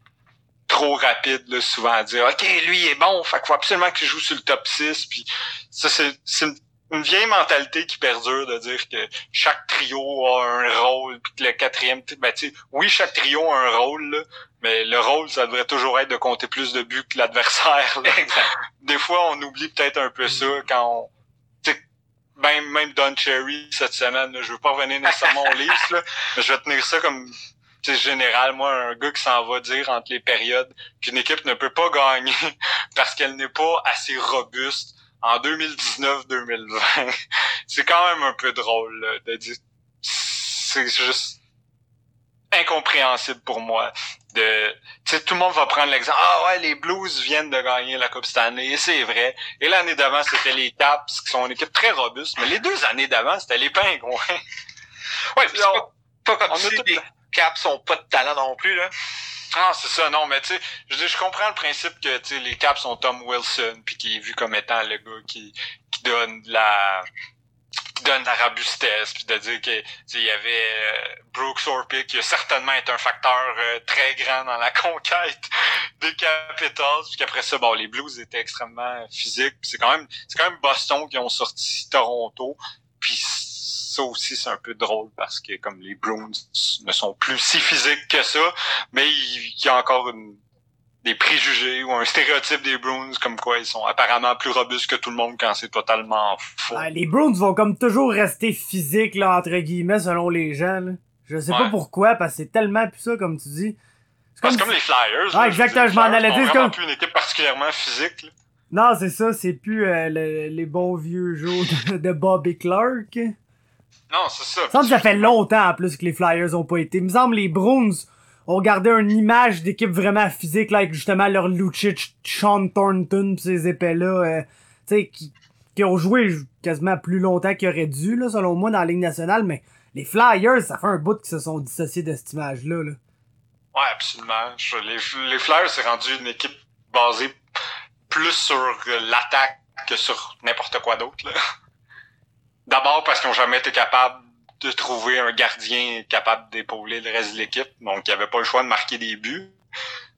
trop rapide là, souvent à dire OK, lui il est bon, fait qu'il faut absolument qu'il joue sur le top 6. Puis ça, c'est une vieille mentalité qui perdure de dire que chaque trio a un rôle puis que le quatrième ben tu oui chaque trio a un rôle mais le rôle ça devrait toujours être de compter plus de buts que l'adversaire des fois on oublie peut-être un peu ça quand on même même Don Cherry cette semaine je veux pas revenir nécessairement au livre là, mais je vais tenir ça comme général, moi, un gars qui s'en va dire entre les périodes qu'une équipe ne peut pas gagner parce qu'elle n'est pas assez robuste en 2019-2020. c'est quand même un peu drôle de dire. C'est juste incompréhensible pour moi. De, tu tout le monde va prendre l'exemple. Ah ouais, les Blues viennent de gagner la Coupe Stanley, et c'est vrai. Et l'année d'avant, c'était les Caps, qui sont une équipe très robuste. Mais les deux années d'avant, c'était les Pingouins. ouais, pas, comme si les Caps ont pas de talent non plus, là. Ah, c'est ça, non, mais tu sais, je, je comprends le principe que tu les Caps sont Tom Wilson, puis qui est vu comme étant le gars qui, qui donne la qui donne la robustesse, puis de dire que il y avait euh, Brooks Orpik qui a certainement été un facteur euh, très grand dans la conquête des Capitals, puis qu'après ça, bon, les Blues étaient extrêmement physiques, c'est quand même c'est quand même Boston qui ont sorti Toronto, puis ça aussi, c'est un peu drôle parce que comme les Bruins ne sont plus si physiques que ça, mais il y a encore des préjugés ou un stéréotype des Bruins comme quoi ils sont apparemment plus robustes que tout le monde quand c'est totalement faux. les Bruins vont comme toujours rester physiques là entre guillemets selon les gens. Là. Je sais pas pourquoi parce que c'est tellement plus ça comme tu dis. C'est comme, comme les Flyers. Ah, exactement, je m'en allais dire. C'est comme plus une équipe particulièrement physique. Là. Non, c'est ça, c'est plus euh, les bons vieux jours de Bobby Clark. Non, c'est ça. Ça, ça fait longtemps en plus que les Flyers ont pas été. Il me semble les Bruins ont gardé une image d'équipe vraiment physique, là, avec justement leur Lucic, Sean Thornton pis ces épais-là, euh, tu sais, qui, qui ont joué quasiment plus longtemps qu'ils auraient dû, là, selon moi, dans la Ligue nationale, mais les Flyers, ça fait un bout qu'ils se sont dissociés de cette image-là. Là. Ouais, absolument. Les, les Flyers, c'est rendu une équipe basée plus sur l'attaque que sur n'importe quoi d'autre, là. D'abord parce qu'ils n'ont jamais été capables de trouver un gardien capable d'épauler le reste de l'équipe. Donc, il n'y avait pas le choix de marquer des buts.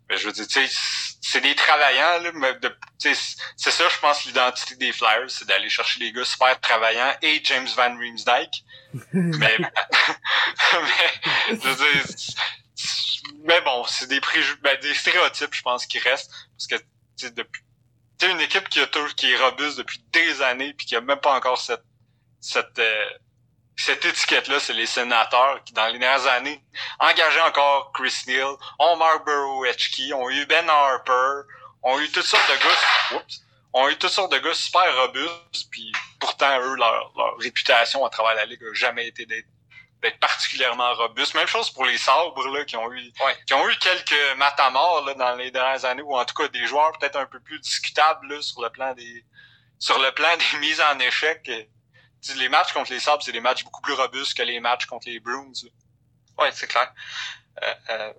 Mais je veux dire, tu sais, c'est des travaillants, là, mais de, c'est ça, je pense, l'identité des Flyers, c'est d'aller chercher des gars super travaillants et James Van Riemsdyk. mais, mais, je veux dire, mais bon, c'est des préjugés, ben, des stéréotypes, je pense, qui restent. Parce que, tu depuis, tu une équipe qui, a, qui est robuste depuis des années puis qui a même pas encore cette, cette, euh, cette étiquette-là, c'est les sénateurs qui, dans les dernières années, engagé encore Chris Neal, ont Mark Burrow-Etchkey, ont eu Ben Harper, ont eu toutes sortes de gars, ont eu toutes sortes de gars super robustes, puis pourtant, eux, leur, leur réputation à travers la Ligue a jamais été d'être d'être particulièrement robuste. Même chose pour les sabres là, qui ont eu qui ont eu quelques matamors là, dans les dernières années, ou en tout cas des joueurs peut-être un peu plus discutables là, sur le plan des sur le plan des mises en échec. Les matchs contre les sabres, c'est des matchs beaucoup plus robustes que les matchs contre les Bruins. Ouais, c'est clair. Euh, euh,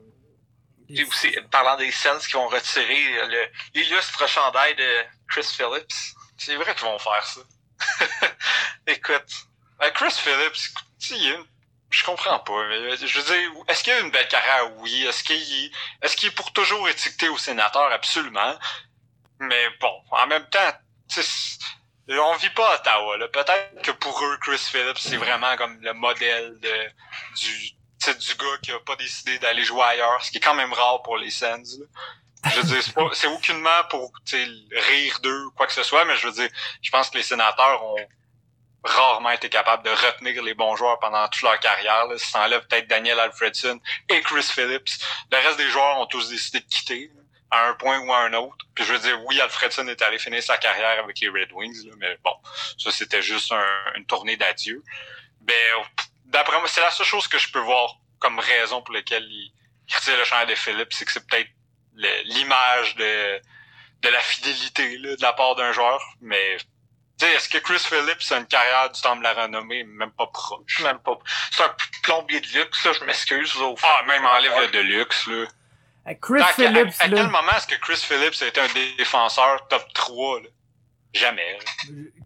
et aussi, parlant des Sens qui vont retirer l'illustre chandail de Chris Phillips. C'est vrai qu'ils vont faire ça. Écoute. Ben, Chris Phillips, tu sais, je comprends pas. Je veux dire, est-ce qu'il a une belle carrière? Oui. Est-ce qu'il est-ce qu'il est pour toujours étiqueté au sénateur? Absolument. Mais bon, en même temps, on vit pas à Ottawa. Peut-être que pour eux, Chris Phillips, c'est vraiment comme le modèle de, du, du gars qui a pas décidé d'aller jouer ailleurs, ce qui est quand même rare pour les Sens. Je veux dire, c'est aucunement pour rire d'eux, quoi que ce soit, mais je veux dire, je pense que les sénateurs ont rarement été capables de retenir les bons joueurs pendant toute leur carrière. Là. Si t'enlèves peut-être Daniel Alfredson et Chris Phillips, le reste des joueurs ont tous décidé de quitter à un point ou à un autre. Puis je veux dire, oui, Alfredson est allé finir sa carrière avec les Red Wings, là, mais bon, ça c'était juste une tournée d'adieu. Ben, d'après moi, c'est la seule chose que je peux voir comme raison pour laquelle il, il retire le champ de Phillips, c'est que c'est peut-être l'image de, de la fidélité là, de la part d'un joueur, mais est-ce que Chris Phillips a une carrière du temps de la renommée? Même pas proche. Même pas. C'est un plombier de luxe, là, je m'excuse. Ah, même enlève le de luxe, là. Chris Phillips, à, quel moment est-ce que Chris Phillips a été un défenseur top 3, là? Jamais.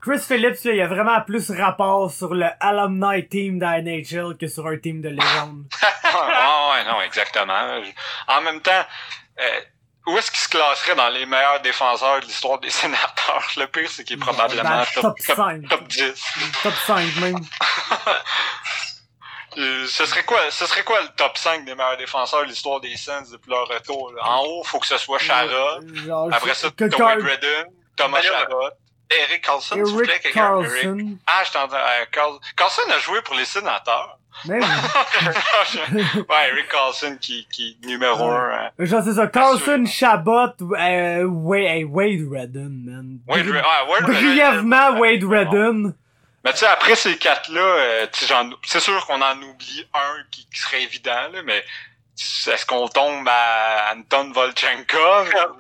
Chris Phillips, là, il a vraiment plus rapport sur le alumni team de NHL que sur un team de légende. ah ouais, non, exactement. En même temps, euh, où est-ce qu'il se classerait dans les meilleurs défenseurs de l'histoire des sénateurs? Le pire, c'est qu'il est probablement top, top, 5. Top, 10. Top 5 même. Euh, ce serait quoi ce serait quoi le top 5 des meilleurs défenseurs de l'histoire des Sens depuis leur retour? En haut, faut que ce soit Chara. Après ça, Wade Redden, Thomas Chara. Eric Carlson, Eric Carlson. Ah, je t'entends. Euh, Carlson a joué pour les sénateurs. Mais oui. ouais, Eric Carlson qui, qui numéro un. Euh, Genre, c'est ça. Carlson, Chabot, euh, Wade, Wade Redden, man. Wade, ah, Wade Brièvement, Wade Redden. Mais tu sais, après ces quatre-là, euh, c'est sûr qu'on en oublie un qui, qui serait évident, là, mais est-ce qu'on tombe à Anton Volchenkov?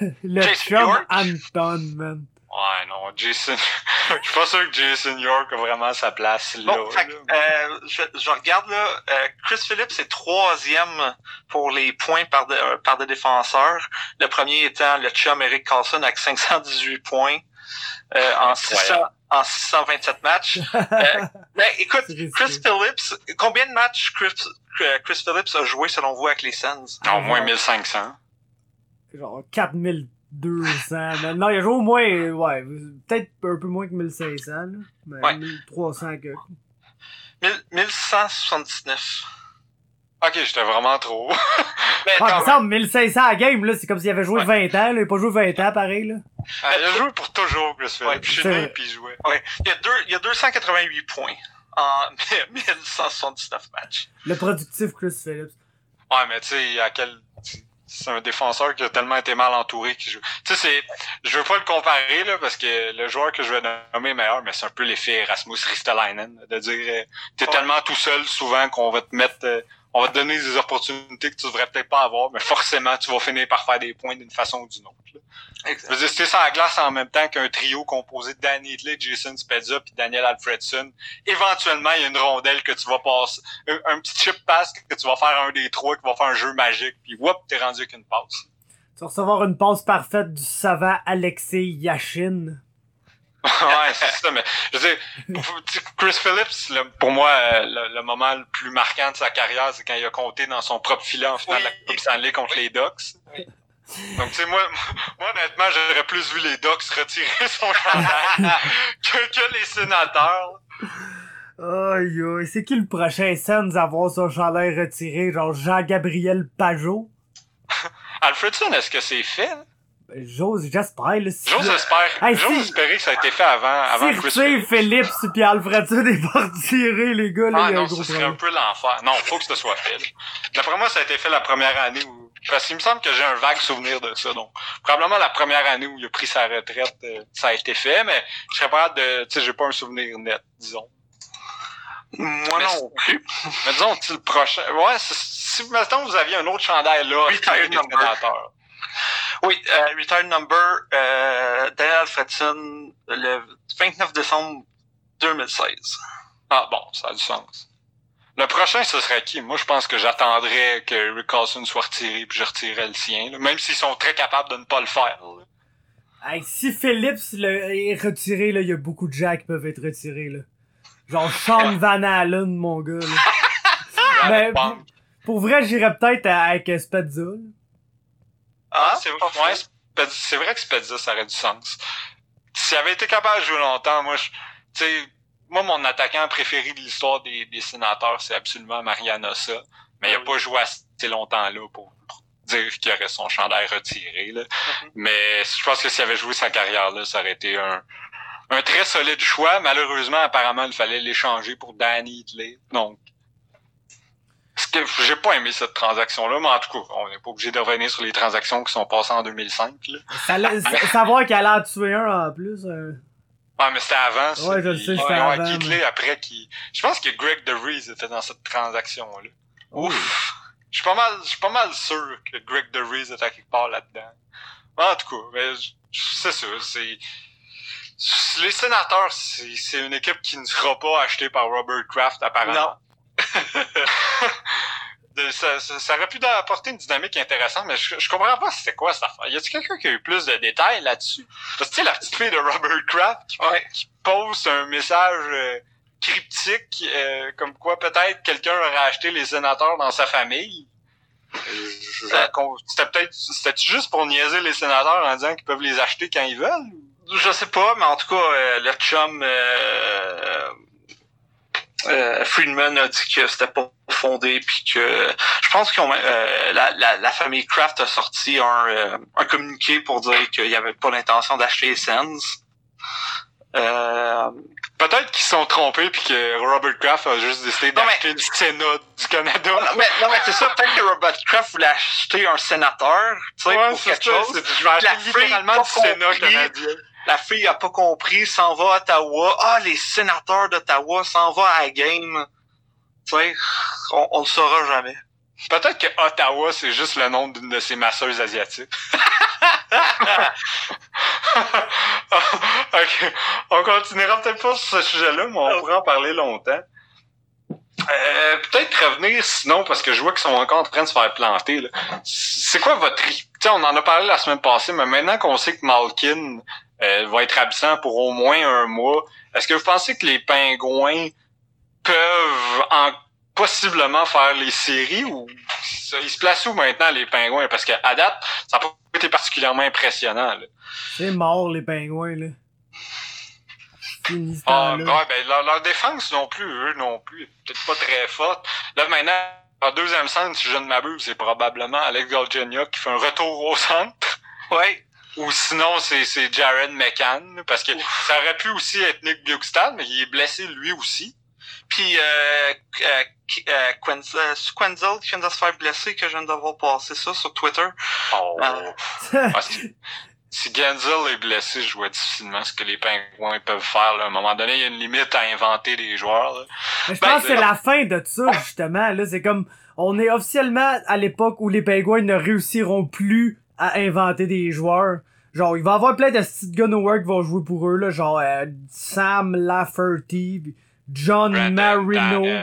Le chum Anton, man. Ouais, non, Jason. je suis pas sûr que Jason York a vraiment sa place là. Bon, euh, je, je, regarde là. Euh, Chris Phillips est troisième pour les points par, de, par des défenseurs. Le premier étant le chum Eric Carlson avec 518 points euh, en, 600, en 627 matchs. euh, ben, écoute, Chris Phillips, combien de matchs Chris, Chris Phillips a joué selon vous avec les Sens? Au moins 1500. Genre 4000 200. non, il a joué au moins, ouais, peut-être un peu moins que 1500, là, mais ouais. 1300 que. 1179. Ok, j'étais vraiment trop. mais ah, ça 1500 à game, là, c'est comme s'il avait joué ouais. 20 ans, là, il a pas joué 20 ans, pareil, là. Ah, il a joué pour toujours, Chris Phillips. Ouais, je suis né, puis il jouait. Ouais. Il y a, deux, il y a 288 points en 1179 matchs. Le productif Chris Phillips. Ouais, mais tu sais, à quel c'est un défenseur qui a tellement été mal entouré qu'il joue. Tu sais, c'est, je veux pas le comparer, là, parce que le joueur que je vais nommer est meilleur, mais c'est un peu l'effet Erasmus Ristolainen, de dire, euh, t'es tellement tout seul souvent qu'on va te mettre, euh, on va te donner des opportunités que tu devrais peut-être pas avoir, mais forcément, tu vas finir par faire des points d'une façon ou d'une autre. Exact. Je veux dire, ça la glace en même temps qu'un trio composé de Danny Hitley, Jason Spezza puis Daniel Alfredson. Éventuellement, il y a une rondelle que tu vas passer, un, petit chip pass que tu vas faire un des trois qui va faire un jeu magique, puis whoop, t'es rendu avec une passe. Tu vas recevoir une passe parfaite du savant Alexei Yashin. Ouais, c'est ça, mais je veux dire, Chris Phillips, pour moi, euh, le, moment le plus marquant de sa carrière, c'est quand il a compté dans son propre filet en finale de la Coupe Stanley contre les Ducks. Donc, tu sais, moi, moi, honnêtement, j'aurais plus vu les Ducks retirer son chandail que, que les sénateurs. Aïe, aïe. C'est qui le prochain Sens à avoir son chandail retiré? Genre Jean-Gabriel Pajot? Alfredson, est-ce que c'est fait? J'ose, j'espère, là. si- J'ose espérer, Hey, j'ose si- espérer que ça a été fait avant, avant Si Chris retire Phillips pis Alfredson est pas retiré, les gars, là, Ah il y a un non, gros ce serait un peu l'enfer. Non, faut que ce soit fait. là. D'après moi, ça a été fait la première année où... Parce qu'il me semble que j'ai un vague souvenir de ça. Donc, probablement la première année où il a pris sa retraite, euh, ça a été fait, mais je serais pas de... Tu sais, j'ai pas un souvenir net, disons. Moi Mais non plus. Mais disons, tu sais, le prochain... Ouais, si, mettons, vous aviez un autre chandail là, Retired des number. Oui, euh, Retired Number, euh, Daniel Alfredson, le 29 décembre 2016. Ah bon, ça a du sens. Le prochain, ce serait qui? Moi, je pense que j'attendrais que Rick Carlson soit retiré, puis je retirerais le sien. là. Même s'ils sont très capables de ne pas le faire. là. Hey, si Phillips le- est retiré, il y a beaucoup de gens qui peuvent être retirés, là. Genre Sean Van Allen, mon gars, là. Mais pour, pour vrai, j'irais peut-être à- avec Spezza, là. Ah, c'est ouais, vrai que Spezza, ça aurait du sens. S'il avait été capable de jouer longtemps, moi, je, moi, mon attaquant préféré de l'histoire des, des sénateurs, c'est absolument Mariana ça. Mais il a Oui. pas joué assez longtemps là pour, pour dire qu'il aurait son chandail retiré, là. Mhm. Mais je pense que s'il avait joué sa carrière là, ça aurait été un, un très solide choix. Malheureusement, apparemment, il fallait l'échanger pour Danny Hitley. Donc, j'ai pas aimé cette transaction-là, mais en tout cas, on n'est pas obligé de revenir sur les transactions qui sont passées en 2005. Là. Ça, l'a- sa- savoir qu'elle a tué un en plus. euh, Ouais, mais c'était avant. ça. Ouais, je le sais, c'était ouais, avant, Hitley, après, qui... Je pense que Greg DeVries était dans cette transaction-là. Ouf! Je suis pas mal, je suis pas mal sûr que Greg DeVries était quelque part là-dedans. En tout cas, mais c'est ça, c'est... Les sénateurs, c'est une équipe qui ne sera pas achetée par Robert Kraft, apparemment. De- ça, ça, ça aurait pu apporter une dynamique intéressante, mais je, je comprends pas c'était quoi cette affaire. Y a-t-il quelqu'un qui a eu plus de détails là-dessus? Parce que tu sais, la petite fille de Robert Kraft qui, qui poste un message euh, cryptique, euh, comme quoi peut-être quelqu'un aurait acheté les sénateurs dans sa famille. Euh, Euh. C'était peut-être c'était juste pour niaiser les sénateurs en disant qu'ils peuvent les acheter quand ils veulent? Je sais pas, mais en tout cas, euh, le chum euh, euh, Friedman a dit que c'était pas fondé, puis que je pense que la, la, la famille Kraft a sorti un, euh, un communiqué pour dire qu'il y avait pas l'intention d'acheter les Sens. Euh, Peut-être qu'ils se sont trompés puis que Robert Kraft a juste décidé Non, mais- d'acheter le Sénat du Canada. non, mais, non, mais c'est ça, peut-être que Robert Kraft voulait acheter un sénateur, tu sais, Ouais, pour quelque ça, chose. c'est- Je vais acheter littéralement du Sénat canadien. La fille a pas compris, s'en va à Ottawa. Ah, les sénateurs d'Ottawa s'en va à la game. Tu sais, on, on le saura jamais. Peut-être que Ottawa, c'est juste le nom d'une de ces masseuses asiatiques. ok. On continuera peut-être pas sur ce sujet-là, mais on pourra en parler longtemps. Euh, peut-être revenir sinon, parce que je vois qu'ils sont encore en train de se faire planter. C'est quoi votre... Tu sais, on en a parlé la semaine passée, mais maintenant qu'on sait que Malkin euh, va être absent pour au moins un mois, est-ce que vous pensez que les pingouins peuvent en possiblement faire les séries ou ça- ils se placent où maintenant les pingouins? Parce qu'à date ça n'a pas été particulièrement impressionnant là. C'est mort, les pingouins, là. Ah, ouais, ben leur, leur défense non plus eux non plus est peut-être pas très forte là maintenant en deuxième centre si je ne m'abuse c'est probablement Alex Galchenyuk qui fait un retour au centre Ouais. Ou sinon c'est c'est Jared McCann parce que ça aurait pu aussi être Nick Bjugstad mais il est blessé lui aussi Puis euh, euh, euh, Quenzel, c'est Quenzel qui vient de se faire blesser, que je viens d'avoir passé ça sur Twitter. oh. Ah. Ah, si, si Genzel est blessé, je vois difficilement ce que les pingouins peuvent faire. Là. À un moment donné, il y a une limite à inventer des joueurs. là. Mais je Ben, pense que c'est la fin de ça, justement. Là, c'est comme, on est officiellement à l'époque où les pingouins ne réussiront plus à inventer des joueurs. Genre, il va y avoir plein de petits gars nowhere qui vont jouer pour eux, là. Genre, euh, Sam Lafferty, John Brandon Marino.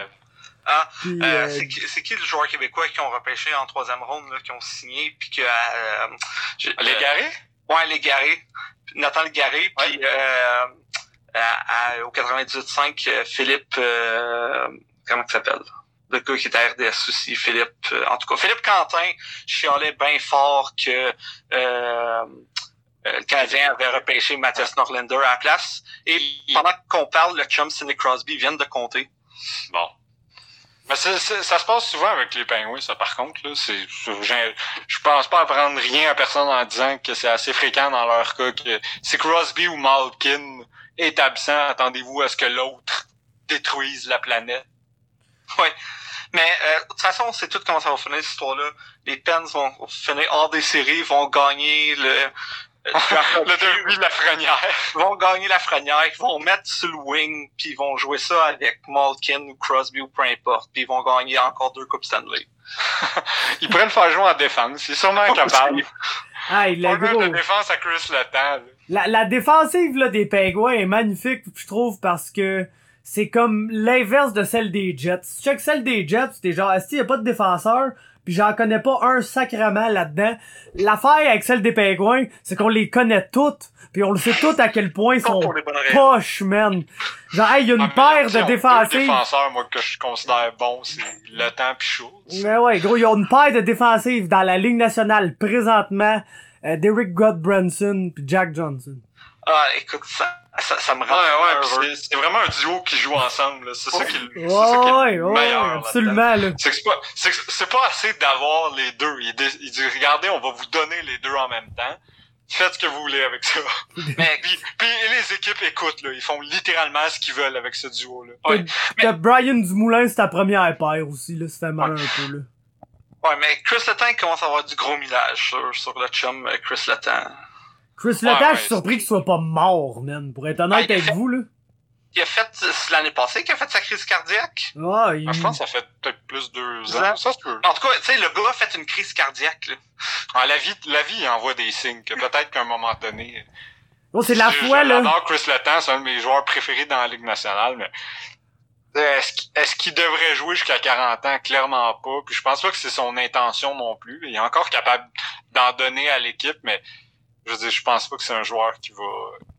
Ah, euh, euh, c'est qui, c'est qui le joueur québécois qui ont repêché en troisième ronde, là, qui ont signé, puis que... Euh, euh, Garés? Ouais, les Garés. Nathan Le Garé, puis euh, à- à- au 98.5, euh, Philippe... Euh, comment il s'appelle? le gars qui est à RDS aussi, Philippe. Euh, en tout cas, Philippe Quentin chialait bien fort que euh, le Canadien avait repêché Mathias Norlander à la place. Et pendant qu'on parle, le chum Sidney Crosby vient de compter. Bon. Mais ça se passe souvent avec les pingouins, ça, par contre. Là, c'est, je pense pas apprendre rien à personne en disant que c'est assez fréquent dans leur cas que si Crosby ou Malkin est absent, attendez-vous à ce que l'autre détruise la planète. Oui. Mais euh, de toute façon, on sait tout comment ça va finir cette histoire-là. Les Pens vont finir hors des séries, vont gagner le le derby de la frenière. Ils vont gagner la frenière, ils vont mettre sur le wing, puis ils vont jouer ça avec Malkin ou Crosby ou peu importe, puis ils vont gagner encore deux Coupes Stanley. ils pourraient le faire jouer en défense, il est sûrement capable. Ah, il a gros. défense à Chris Letang. La, la défensive là, des Penguins est magnifique, je trouve, parce que c'est comme l'inverse de celle des Jets. Si tu check celle des Jets, t'es genre, est-ce qu'il y a pas de défenseur? Puis j'en connais pas un sacrement là-dedans. L'affaire avec celle des pingouins, c'est qu'on les connaît toutes. Puis on le sait toutes à quel point ils sont poches, man. Genre, hey, il y a une paire de défensifs. défenseurs, moi, que je considère bon, c'est le temps pis chaud. Mais ouais, gros, il y a une paire de défensifs dans la Ligue nationale présentement. Euh, Derek Godbranson puis Jack Johnson. Ah, écoute, ça, ça, ça me rend ouais, ouais, c'est vraiment un duo qui joue ensemble. C'est ça qui, c'est ça qui est le meilleur. Absolument. C'est que c'est pas, c'est pas assez d'avoir les deux. Il, il, dit, regardez, on va vous donner les deux en même temps. Faites ce que vous voulez avec ça. Mais puis, puis les équipes écoutent là, ils font littéralement ce qu'ils veulent avec ce duo là. Ouais. Mais... Brian Dumoulin, c'est ta première paire aussi là, ça fait mal un peu là. Ouais, mais Chris Letang commence à avoir du gros millage sur, sur le chum euh, Chris Letang. Chris Letang, je suis surpris qu'il soit pas mort, man, pour être honnête avec vous, là. Il a fait, c'est l'année passée qu'il a fait sa crise cardiaque. Ouais, il... Ah, je pense que ça fait peut-être plus de deux ans. Ça se peut. En tout cas, tu sais, le gars a fait une crise cardiaque, là. Ah, la vie, la vie envoie des signes que peut-être qu'à un moment donné. Oh, c'est la foi, là. J'adore Chris Letang, c'est un de mes joueurs préférés dans la Ligue nationale, mais est-ce qu'il devrait jouer jusqu'à 40 ans? Clairement pas. Puis je pense pas que c'est son intention non plus. Il est encore capable d'en donner à l'équipe, mais je veux dire, je pense pas que c'est un joueur qui va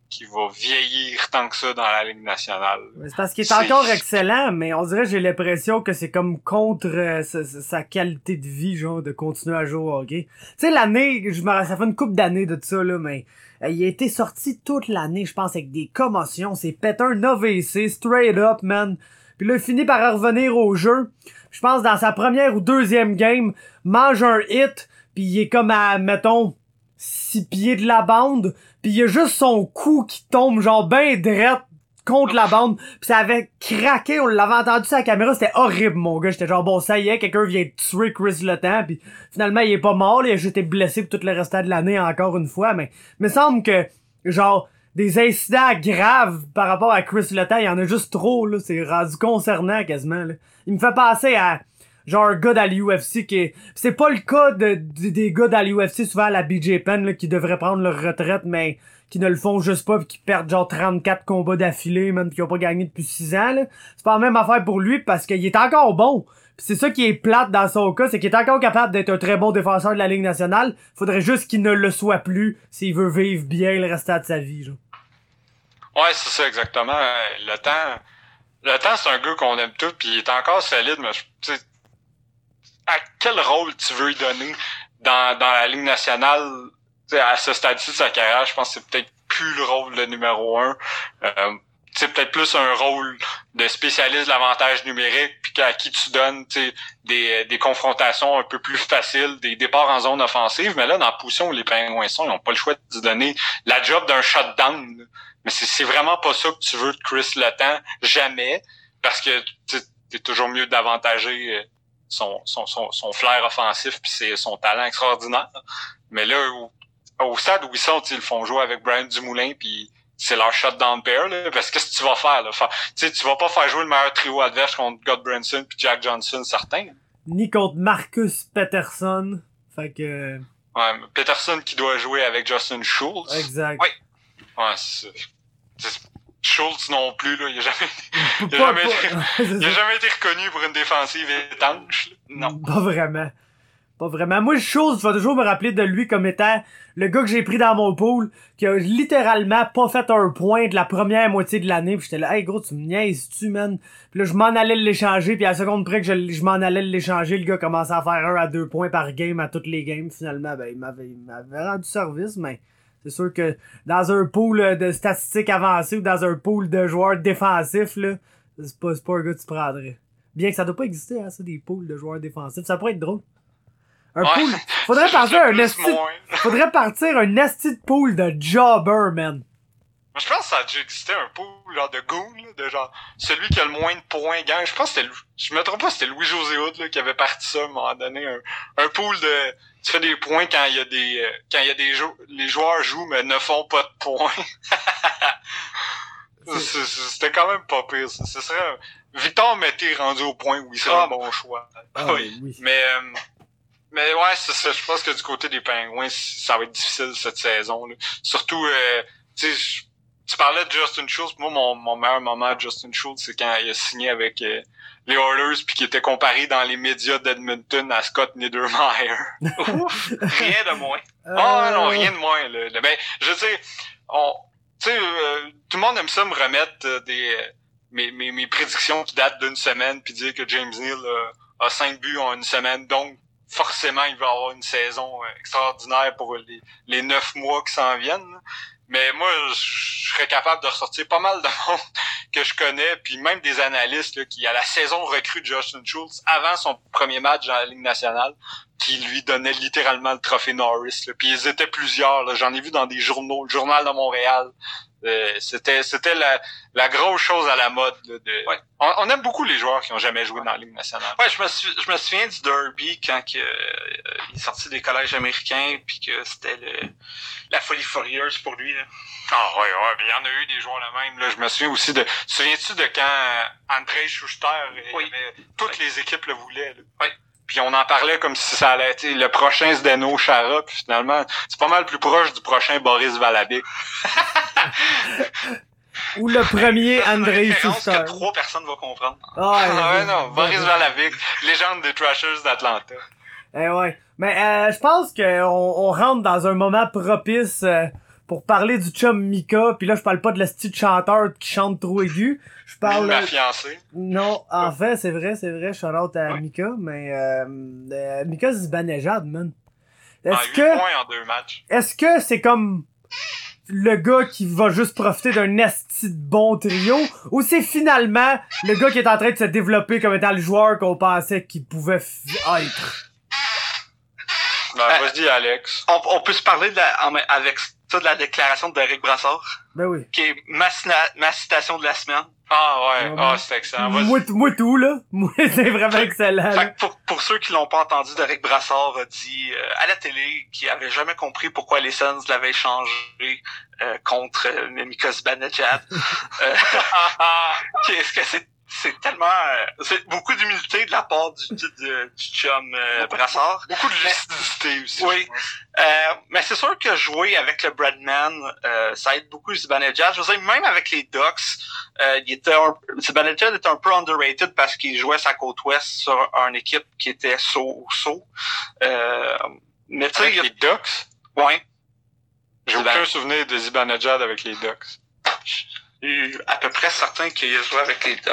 qui va vieillir tant que ça dans la Ligue nationale. C'est parce qu'il est, encore excellent, mais on dirait j'ai l'impression que c'est comme contre euh, sa, qualité de vie, genre, de continuer à jouer au hockey. Tu sais, l'année, je me ça fait une coupe d'années de ça, là, mais euh, il a été sorti toute l'année, je pense, avec des commotions. C'est pété un AVC, straight up, man. Puis là, il finit par revenir au jeu. Je pense, dans sa première ou deuxième game, mange un hit, puis il est comme à, mettons, six pieds de la bande, puis il y a juste son cou qui tombe genre ben drette contre la bande, puis ça avait craqué, on l'avait entendu sur la caméra, c'était horrible mon gars, j'étais genre bon ça y est, quelqu'un vient de tuer Chris Le puis finalement il est pas mort, il a juste été blessé pour tout le restant de l'année encore une fois, mais me semble que genre des incidents graves par rapport à Chris Le y en a juste trop là, c'est rendu concernant quasiment là. Il me fait passer à genre un gars dans l'UFC qui est... C'est pas le cas de, des gars dans l'UFC, souvent à la BJ Penn, là, qui devraient prendre leur retraite, mais qui ne le font juste pas pis qui perdent genre 34 combats d'affilée, même pis qui ont pas gagné depuis 6 ans, là. C'est pas la même affaire pour lui parce qu'il est encore bon. c'est ça qui est plate dans son cas, c'est qu'il est encore capable d'être un très bon défenseur de la Ligue nationale. Faudrait juste qu'il ne le soit plus s'il veut vivre bien le restant de sa vie. Ouais, c'est ça exactement. Le temps, le temps c'est un gars qu'on aime tout, puis il est encore solide, mais à quel rôle tu veux lui donner dans, dans la Ligue nationale à ce stade-ci de sa carrière, je pense que c'est peut-être plus le rôle de numéro un. Euh, c'est peut-être plus un rôle de spécialiste de l'avantage numérique, puis à qui tu donnes des, des confrontations un peu plus faciles, des départs en zone offensive. Mais là, dans la position où les pingouins sont, ils n'ont pas le choix de donner la job d'un shutdown. Mais c'est vraiment pas ça que tu veux de Chris Letang, jamais, parce que es toujours mieux d'avantager euh, son, son, son, son flair offensif puis son talent extraordinaire. Mais là, au, stade où ils sont, ils font jouer avec Brian Dumoulin puis c'est leur shutdown pair, là, parce qu'est-ce que tu vas faire, là? tu vas pas faire jouer le meilleur trio adverse contre Godbranson puis Jack Johnson, certain. Ni contre Marcus Peterson. Fait que... Ouais, Peterson qui doit jouer avec Justin Schultz. Exact. Oui. Ouais, c'est Schultz non plus, là. Il a jamais, il a jamais, été, il a jamais été reconnu pour une défensive étanche. Non. Pas vraiment. Pas vraiment. Moi, je vais toujours me rappeler de lui comme étant le gars que j'ai pris dans mon pool, qui a littéralement pas fait un point de la première moitié de l'année. Puis j'étais là, hey gros, tu me niaises-tu, man? Puis là, je m'en allais l'échanger, puis à la seconde près que je, je m'en allais l'échanger, le gars commençait à faire un à deux points par game à toutes les games. Finalement, ben, il m'avait rendu service, mais c'est sûr que dans un pool de statistiques avancées ou dans un pool de joueurs défensifs, là, c'est pas, c'est pas un gars que tu prendrais. Bien que ça doit pas exister, hein, ça, des pools de joueurs défensifs. Ça pourrait être drôle. Un Ouais. pool. Faudrait partir un esti. Faudrait partir un esti de pool de jobber, man. Je pense que ça a déjà existé un pool genre de goon, là, de genre celui qui a le moins de points gagne. Je pense que c'était je me trompe pas, c'était Louis José Hood là, qui avait parti ça à un moment donné. Un, un pool de tu fais des points quand il y a des euh, quand il y a des jou- les joueurs jouent mais ne font pas de points. C'était quand même pas pire. ça. Ce serait Victor Mété rendu au point où il serait Ah. un bon choix. Ah, Oui. oui. Mais euh, mais ouais, c'est ça. Je pense que du côté des Penguins, c- ça va être difficile cette saison. Là. Surtout, euh, tu sais, tu parlais de Justin Schultz. Moi, mon, mon meilleur moment de Justin Schultz, c'est quand il a signé avec euh, les Oilers puis qu'il était comparé dans les médias d'Edmonton à Scott Niedermayer. Ouf, rien de moins. Ah non, Euh, rien de moins. Là. Ben, je sais, on, tu sais, euh, tout le monde aime ça me remettre euh, des euh, mes, mes, mes prédictions qui datent d'une semaine puis dire que James Neal euh, a cinq buts en une semaine, donc forcément il va avoir une saison euh, extraordinaire pour les, les neuf mois qui s'en viennent. Mais moi, je serais capable de ressortir pas mal de monde que je connais, puis même des analystes là, qui, à la saison recrue de Justin Schultz, avant son premier match dans la Ligue nationale, qui lui donnaient littéralement le trophée Norris. Là. Puis ils étaient plusieurs. J'en ai vu dans des journaux, le journal de Montréal. Euh, c'était c'était la, la grosse chose à la mode. là, de... Ouais. on, on aime beaucoup les joueurs qui ont jamais joué dans la Ligue nationale. Ouais, je me, suis, je me souviens du Derby quand que, euh, il est sorti des collèges américains puis que c'était le, la folie furieuse pour lui. Là. Ah ouais, ouais, mais il y en a eu des joueurs le même. Là. Je me souviens aussi de. Te souviens-tu de quand André Schuster, euh, il Oui. avait- toutes les équipes le voulaient. Là? Oui. Puis on en parlait comme si ça allait être le prochain Zdeno Chara, puis finalement, c'est pas mal plus proche du prochain Boris Valabic. Ou le premier André Schuster. que trois personnes vont comprendre. Ah, Ah ouais, euh, non, Boris Valabic, légende des Trashers d'Atlanta. Eh ouais. Mais euh, je pense qu'on on rentre dans un moment propice euh, pour parler du chum Mika. Puis là, je parle pas de la style chanteur qui chante trop aigu. Je parle... Ma fiancée. Non, en fait, c'est vrai, c'est vrai, shout out à Ouais. Mika, mais euh, euh, Mika Zibanejad, man. Est-ce 8 que points en deux matchs. est-ce que c'est comme le gars qui va juste profiter d'un esti de bon trio ou c'est finalement le gars qui est en train de se développer comme étant le joueur qu'on pensait qu'il pouvait être? Ben, Euh, vas-y, Alex. On, on peut se parler de la, en- avec ça de la déclaration d'Eric Brassard, Ben oui. qui est ma citation de la semaine. Ah ouais, Ouais. ah, c'est excellent. Moi, moi tout, là. Moi, c'est vraiment excellent. Fait pour, pour ceux qui l'ont pas entendu, Derek Brassard a dit euh, à la télé qu'il avait jamais compris pourquoi les Suns l'avaient échangé euh, contre euh, Mika Zibanejad. euh, Qu'est-ce que c'est c'est tellement euh, c'est beaucoup d'humilité de la part du, du, du- du chum euh, Brassard. Beaucoup de lucidité aussi. Oui. Euh, mais c'est sûr que jouer avec le Breadman, euh, ça aide beaucoup Zibanejad. Je veux dire, même avec les Ducks, euh, il était un, Zibanejad était un peu underrated parce qu'il jouait sa côte ouest sur une équipe qui était saut-saut. Euh, mais tu sais, Avec il y a- les Ducks? ouais, J'ai aucun souvenir de Zibanejad avec les Ducks. Je suis à peu près certain qu'il a joué avec les Ducks.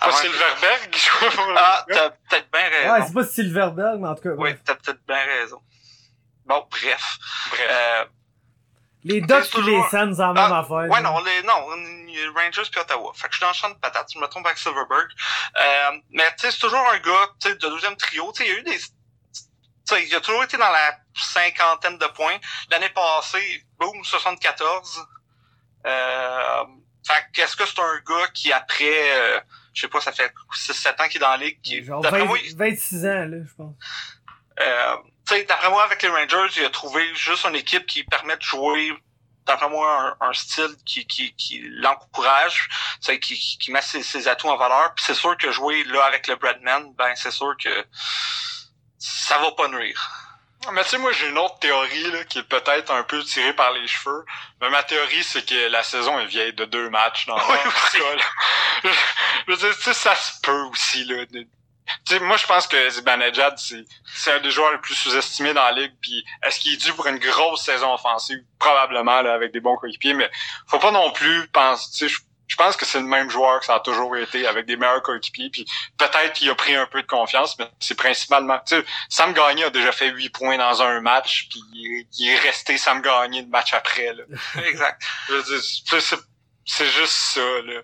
Pas Avant- Silverberg qui jouait pour les Ah, t'as peut-être bien Ouais, raison. c'est pas Silverberg, mais en tout cas. oui, ouais. t'as peut-être bien raison. Bon, bref. Bref. Euh, Les Ducks et les toujours- Suns en même Ah, affaire. Ouais, là. non, les, non, les Rangers puis Ottawa. Fait que je suis dans le champ de patates, je me trompe avec Silverberg. Euh, mais tu sais, c'est toujours un gars, tu sais, de deuxième trio. Tu sais, il y a eu des, tu sais, il a toujours été dans la cinquantaine de points. L'année passée, boum, 74. Euh, fait que est-ce que c'est un gars qui après, euh, je sais pas, ça fait 6-7 ans qu'il est dans la ligue, qui, Genre d'après 20 moi, il- 26 ans, là, je pense. euh, tu sais, d'après moi, avec les Rangers, il a trouvé juste une équipe qui permet de jouer, d'après moi, un, un style qui, qui, qui l'encourage, qui, qui met ses, ses atouts en valeur. Puis c'est sûr que jouer là avec le Breadman, ben c'est sûr que ça va pas nuire. Mais tu sais, moi, j'ai une autre théorie là, qui est peut-être un peu tirée par les cheveux. Mais ma théorie, c'est que la saison est vieille de deux matchs dans Oui, cas, là. Je veux dire, tu sais, ça se peut aussi. Là, de- moi, je pense que Zibanejad, c'est, c'est un des joueurs les plus sous-estimés dans la ligue. Puis, est-ce qu'il est dû pour une grosse saison offensive? Probablement, là, avec des bons coéquipiers. Mais faut pas non plus penser... Je pense que c'est le même joueur que ça a toujours été, avec des meilleurs coéquipiers. Puis peut-être qu'il a pris un peu de confiance, mais c'est principalement... Tu sais, Sam Gagné a déjà fait huit points dans un match, puis il est resté Sam Gagné le match après. Là. exact. C'est juste ça, là.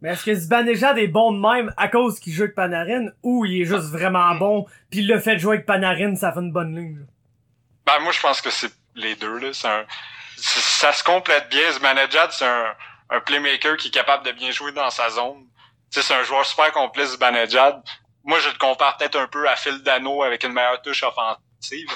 Mais est-ce que Zibanejad est bon de même à cause qu'il joue avec Panarin ou il est juste vraiment bon puis le fait de jouer avec Panarin ça fait une bonne ligne? Ben moi je pense que c'est les deux là, c'est un ça se complète bien Zibanejad c'est un, un playmaker qui est capable de bien jouer dans sa zone. c'est un joueur super complet Zibanejad. Moi je le compare peut-être un peu à Phil Dano avec une meilleure touche offensive.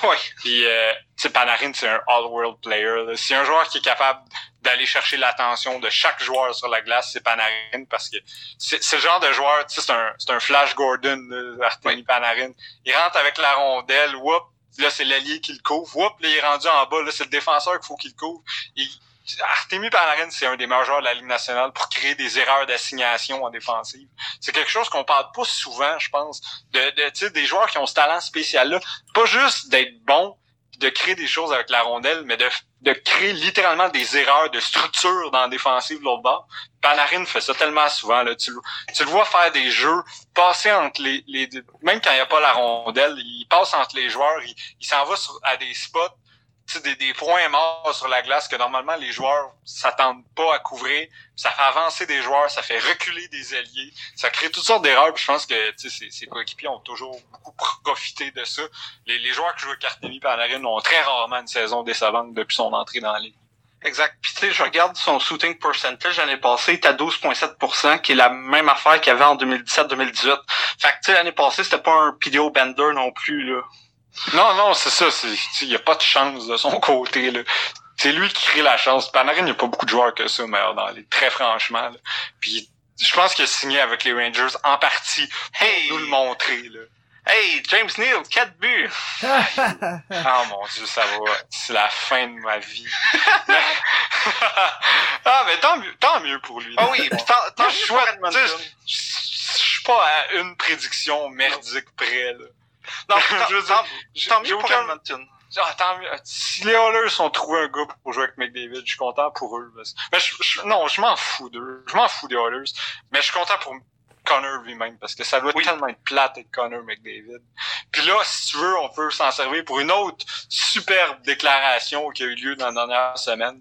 Ouais. Puis euh, Panarin c'est un all-world player. C'est un joueur qui est capable d'aller chercher l'attention de chaque joueur sur la glace, c'est Panarin, parce que c'est ce genre de joueur, tu sais, c'est un, c'est un Flash Gordon, Artemi Panarin. Il rentre avec la rondelle, whoop, là, c'est l'allié qui le couvre, whoop, là, il est rendu en bas, là, c'est le défenseur qu'il faut qu'il le couvre. Et, Artemi Panarin, c'est un des meilleurs joueurs de la Ligue nationale pour créer des erreurs d'assignation en défensive. C'est quelque chose qu'on parle pas souvent, je pense, de, de des joueurs qui ont ce talent spécial-là. Pas juste d'être bon, de créer des choses avec la rondelle, mais de, de créer littéralement des erreurs de structure dans la défensive l'autre bord. Panarin fait ça tellement souvent. Là. Tu, tu le vois faire des jeux, passer entre les, les même quand il n'y a pas la rondelle, il passe entre les joueurs, il, il s'en va sur, à des spots des, des points morts sur la glace que normalement les joueurs s'attendent pas à couvrir. Ça fait avancer des joueurs, ça fait reculer des alliés, ça crée toutes sortes d'erreurs. je pense que ces, coéquipiers ont toujours beaucoup profité de ça. Les, les joueurs qui jouent Cartini Panarin ont très rarement une saison décevante depuis son entrée dans la ligue. Exact. Puis tu sais, je regarde son shooting percentage l'année passée, est à 12,7%, qui est la même affaire qu'il y avait en 2017-2018. Fait que tu sais, l'année passée, c'était pas un PDO Bender non plus, là. Non, non, c'est ça. Il n'y a pas de chance de son côté. Là. C'est lui qui crée la chance. Panarin, il n'y a pas beaucoup de joueurs que ça, mais dans les très franchement. Puis je pense qu'il a signé avec les Rangers en partie hey! nous le montrer. Là. Hey, James Neal, 4 buts! oh mon dieu, ça va. C'est la fin de ma vie. ah, mais tant mieux, tant mieux pour lui. Ah oui, tant, tant je suis pas à une prédiction merdique près, là. Non, je veux dire, tant mieux pour Edmonton. Ah, tant mieux. Si les Oilers ont trouvé un gars pour jouer avec McDavid, je suis content pour eux. Mais je, non, je m'en fous d'eux. Je m'en fous des Oilers. Mais je suis content pour Connor lui-même parce que ça doit tellement être plate avec Connor McDavid. Puis là, si tu veux, on peut s'en servir pour une autre superbe déclaration qui a eu lieu dans la dernière semaine.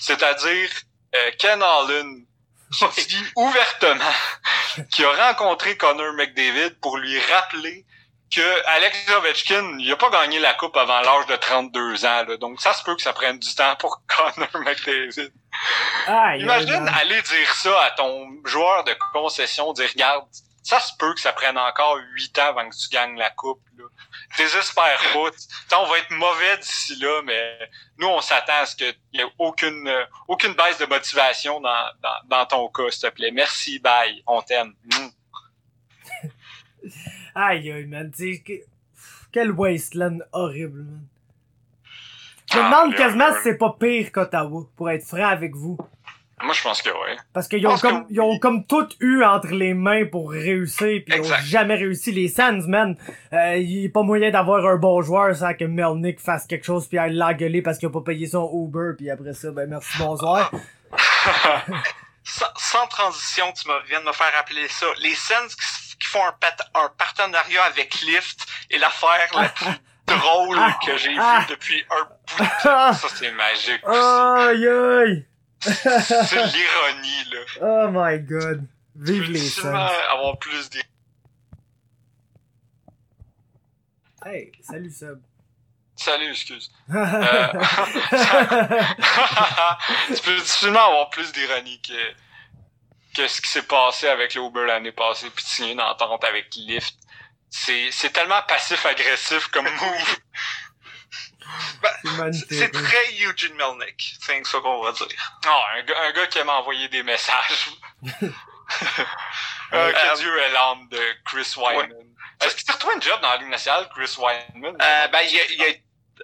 C'est-à-dire, euh, Ken Allen dit ouvertement qu'il a rencontré Connor McDavid pour lui rappeler que Alex Ovechkin, il a pas gagné la coupe avant l'âge de 32 ans, là, donc ça se peut que ça prenne du temps pour Connor McDavid. Imagine aller dire ça à ton joueur de concession, dire regarde, ça se peut que ça prenne encore 8 ans avant que tu gagnes la coupe. Là. Désespère pas. on va être mauvais d'ici là, mais nous, on s'attend à ce qu'il n'y ait aucune, aucune baisse de motivation dans, dans, dans ton cas, s'il te plaît. Merci, bye, on t'aime. Mm. Aïe, aïe, man. T'sais, que... Quel wasteland horrible, man. Je me ah, demande quasiment si c'est pas pire qu'Ottawa, pour être franc avec vous. Moi, je pense que oui. Parce qu'ils ont comme, ils ont comme tout eu entre les mains pour réussir, puis ils ont jamais réussi. Les Sands, man, euh, il est pas moyen d'avoir un bon joueur sans que Melnick fasse quelque chose puis aille l'engueuler parce qu'il a pas payé son Uber, puis après ça, ben merci, bonsoir. sans, sans, transition, tu me viens de me faire rappeler ça. Les Sands qui qui font un, un partenariat avec Lyft et l'affaire la plus drôle que j'ai vue depuis un bout de temps. Ça, c'est magique aussi. Aïe, aïe! c'est l'ironie, là. Oh my god. Vive les Suns. avoir plus d'ironie. Hey, salut Seb. Salut, excuse. euh... tu peux difficilement avoir plus d'ironie que que ce qui s'est passé avec l'Uber l'année passée, puis de signer une entente avec Lyft. C'est, c'est tellement passif-agressif comme move. Ben, c'est très Eugene Melnick, c'est ça qu'on va dire. Oh, un, gars, un gars qui aime envoyer des messages. euh, que Dieu est l'âme de Chris Wyman. Est-ce qu'il t'a retrouvé un job dans la Ligue nationale, Chris Wyman? Euh, ben, il, a, il a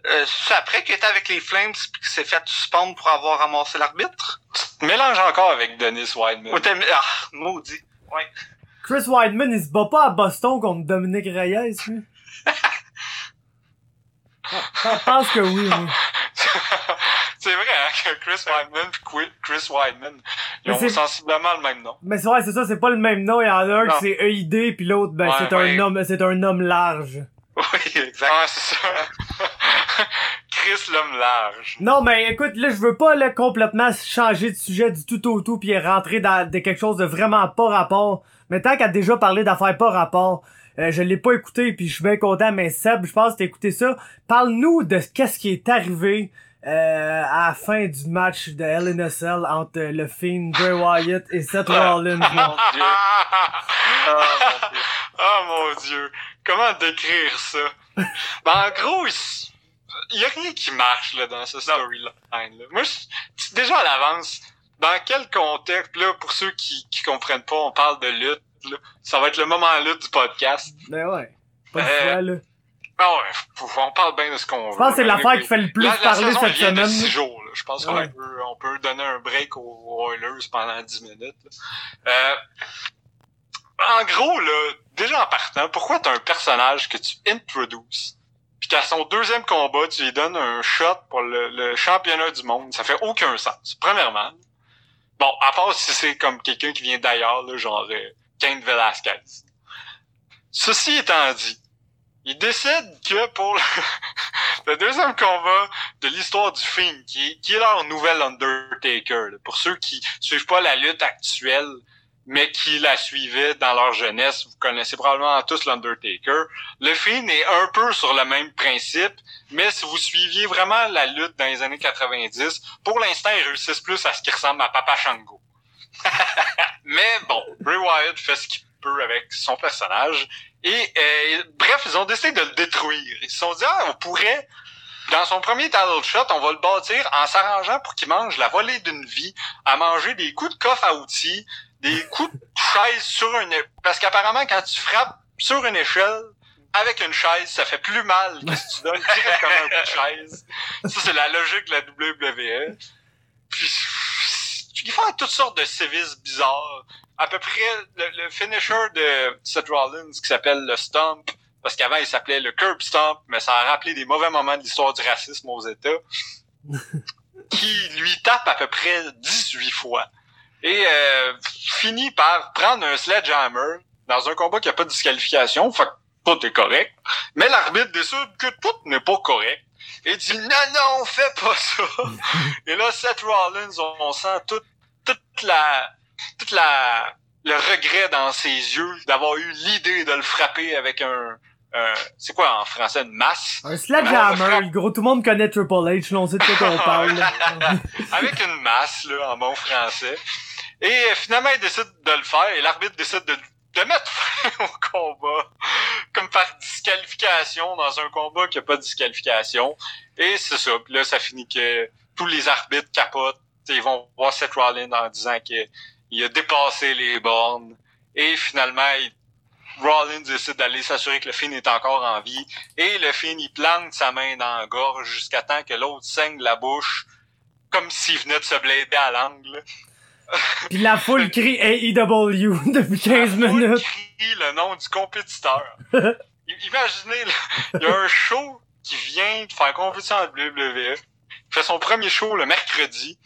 euh, c'est après qu'il était avec les Flames puis qu'il s'est fait suspendre pour avoir ramassé l'arbitre? Mélange encore avec Dennis Wideman. ah, maudit. Ouais. Chris Weidman, il se bat pas à Boston contre Dominique Reyes, lui. Je pense que oui, oui. c'est vrai hein, que Chris Weidman et Chris Weidman, ils Mais ont c'est- sensiblement le même nom. Mais c'est vrai, c'est ça, c'est pas le même nom. Il y en a un Non. qui c'est EID, puis l'autre, ben, Ouais, c'est un homme, c'est un homme large. Oui, exact. Ouais, c'est ça. Chris l'homme large. Non, mais écoute, là, je veux pas, là, complètement changer de sujet du tout au tout puis rentrer dans de quelque chose de vraiment pas rapport. Mais tant qu'à déjà parlé d'affaires pas rapport, euh, je l'ai pas écouté puis je suis bien content, mais Seb, je pense que t'as écouté ça. Parle-nous de qu'est-ce qui est arrivé euh, à la fin du match de LNSL entre le Fiend, Bray Wyatt et Seth Rollins. Mon Dieu. Ah, mon Dieu. Oh mon dieu. Comment décrire ça? ben, en gros, il y a rien qui marche, là, dans ce storyline, là. Moi, je- déjà à l'avance, dans quel contexte, là, pour ceux qui, qui comprennent pas, on parle de lutte, là. Ça va être le moment lutte du podcast. Ben ouais. Pas de Euh, choix, là. Ah ouais, on parle bien de ce qu'on veut. Je pense que c'est l'affaire qui fait le plus la, la parler saison, cette de semaine. six jours, là. Je pense qu'on Ouais. peut, on peut donner un break aux Oilers pendant 10 minutes. là. Euh, en gros, là, déjà en partant, pourquoi t'as un personnage que tu introduces, puis qu'à son deuxième combat, tu lui donnes un shot pour le, championnat du monde? Ça fait aucun sens. Premièrement. Bon, à part si c'est comme quelqu'un qui vient d'ailleurs, genre euh, Kane Velasquez. Ceci étant dit, il décide que pour le, deuxième combat de l'histoire du film, qui est, leur nouvel Undertaker, pour ceux qui suivent pas la lutte actuelle, mais qui la suivaient dans leur jeunesse, vous connaissez probablement tous l'Undertaker. Le film est un peu sur le même principe, mais si vous suiviez vraiment la lutte dans les années 90, pour l'instant, ils réussissent plus à ce qui ressemble à Papa Shango. mais bon, Bray Wyatt fait ce qu'il peut avec son personnage. Et euh, bref, ils ont décidé de le détruire. Ils se sont dit, ah, on pourrait, dans son premier title shot, on va le bâtir en s'arrangeant pour qu'il mange la volée d'une vie, à manger des coups de coffre à outils, des coups de chaise sur une... Parce qu'apparemment, quand tu frappes sur une échelle, avec une chaise, ça fait plus mal que si tu donnes directement un coup de chaise. Ça, c'est la logique de la WWE. Puis, ils font toutes sortes de sévices bizarres. À peu près, le, le finisher de Seth Rollins, qui s'appelle le Stomp, parce qu'avant, il s'appelait le Curb Stomp, mais ça a rappelé des mauvais moments de l'histoire du racisme aux États, qui lui tape à peu près 18 fois. Et euh, finit par prendre un sledgehammer dans un combat qui a pas de disqualification, fait que tout est correct. Mais l'arbitre décide que tout n'est pas correct. Et dit non, non, fais pas ça. Et là, Seth Rollins, on, on sent toute, toute la, toute la, le regret dans ses yeux d'avoir eu l'idée de le frapper avec un, c'est quoi en français, une masse? Un sledgehammer, gros, tout le monde connaît Triple H, on sait de quoi qu'on parle. avec une masse, là, en bon français. Et finalement, il décide de le faire et l'arbitre décide de, de mettre fin au combat. Comme par disqualification dans un combat qui a pas de disqualification. Et c'est ça. Puis là, ça finit que tous les arbitres capotent. Ils vont voir Seth Rollins en disant que il a dépassé les bornes. Et finalement, il- Rollins décide d'aller s'assurer que le Finn est encore en vie. Et le Finn, il plante sa main dans la gorge jusqu'à temps que l'autre saigne la bouche comme s'il venait de se blader à l'angle. Pis la foule crie AEW depuis 15 La foule minutes. crie le nom du compétiteur. Imaginez, il y a un show qui vient de faire compétition à WWE. Fait son premier show le mercredi.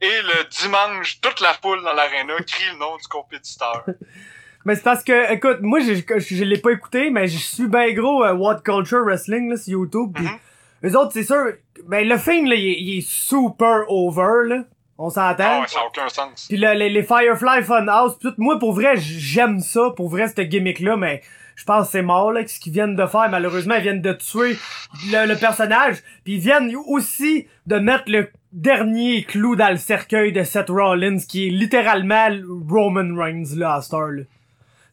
Et le dimanche, toute la foule dans l'aréna crie le nom du compétiteur. Mais c'est parce que, écoute, moi, je, je, je l'ai pas écouté, mais je suis ben gros euh, What Culture Wrestling, là, sur YouTube. Pis Mhm. eux autres, c'est sûr, ben, le film, là, il est, il est super over, là. On Ah s'entend. ouais, ça n'a aucun sens. Puis le- les, les Firefly Funhouse, pis tout, moi, pour vrai, j'aime ça, pour vrai, cette gimmick-là, mais je pense que c'est mort, là, ce qu'ils viennent de faire. Malheureusement, ils viennent de tuer le, le personnage, puis ils viennent aussi de mettre le dernier clou dans le cercueil de Seth Rollins, qui est littéralement le Roman Reigns, là, à heure, là.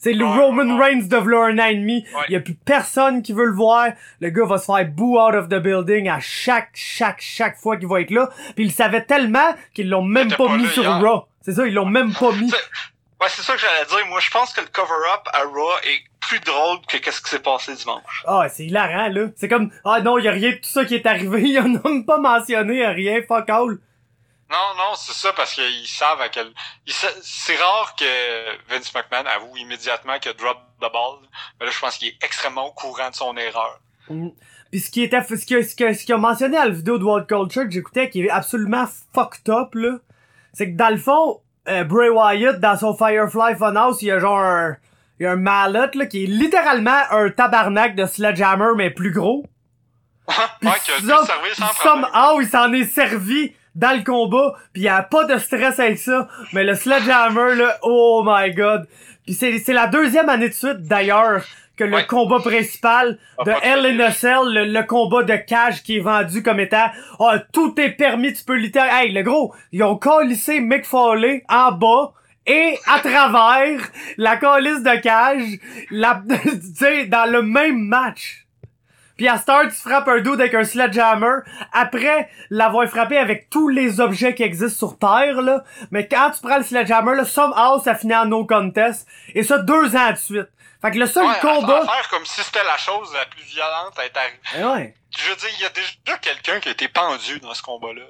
C'est le Roman. Reigns de v'là un an et demi. Ouais. Il y a plus personne qui veut le voir. Le gars va se faire boo out of the building à chaque, chaque, chaque fois qu'il va être là. Puis ils le savaient tellement qu'ils l'ont même pas pas mis sur hier. Raw. C'est ça, ils l'ont même pas mis. Ouais, c'est ça que j'allais dire. Moi, je pense que le cover-up à Raw est plus drôle que qu'est-ce qui s'est passé dimanche. Ah, c'est hilarant, là. C'est comme, ah non, y a rien de tout ça qui est arrivé. Ils en ont même pas mentionné, rien, fuck all. Non, non, c'est ça, parce qu'ils savent à quel... sa- C'est rare que Vince McMahon avoue immédiatement qu'il a drop the ball. Mais là, je pense qu'il est extrêmement au courant de son erreur. Mm. Puis ce qui était, ce qu'il ce que- ce qu'il a mentionné à la vidéo de World Culture que j'écoutais, qui est absolument fucked up, là, c'est que dans le fond, euh, Bray Wyatt, dans son Firefly Funhouse, il y a genre un, il y a un mallet, là, qui est littéralement un tabarnak de Sledgehammer, mais plus gros. ouais, Puis qui a dû some- le servir sans problème. somehow, il s'en est servi dans le combat, puis il a pas de stress avec ça. Mais le Sledgehammer, là, oh my god. Puis c'est, c'est la deuxième année de suite, d'ailleurs, que le Ouais. combat principal Ah, de Hell in a. Cell, le, le combat de cage qui est vendu comme étant oh, tout est permis, tu peux littéralement... Hey, le gros, ils ont collissé Mick Foley en bas et à travers la colisse de cage, la, tu sais, dans le même match. Puis à Star, tu frappes un dude avec un sledgehammer après l'avoir frappé avec tous les objets qui existent sur Terre, là. Mais quand tu prends le sledgehammer, là, somehow, ça finit en no contest. Et ça, deux ans de suite. Fait que le seul Ouais, combat... à faire comme si c'était la chose la plus violente à être arrivée. Eh ouais. Je veux dire, il y a déjà quelqu'un qui a été pendu dans ce combat-là.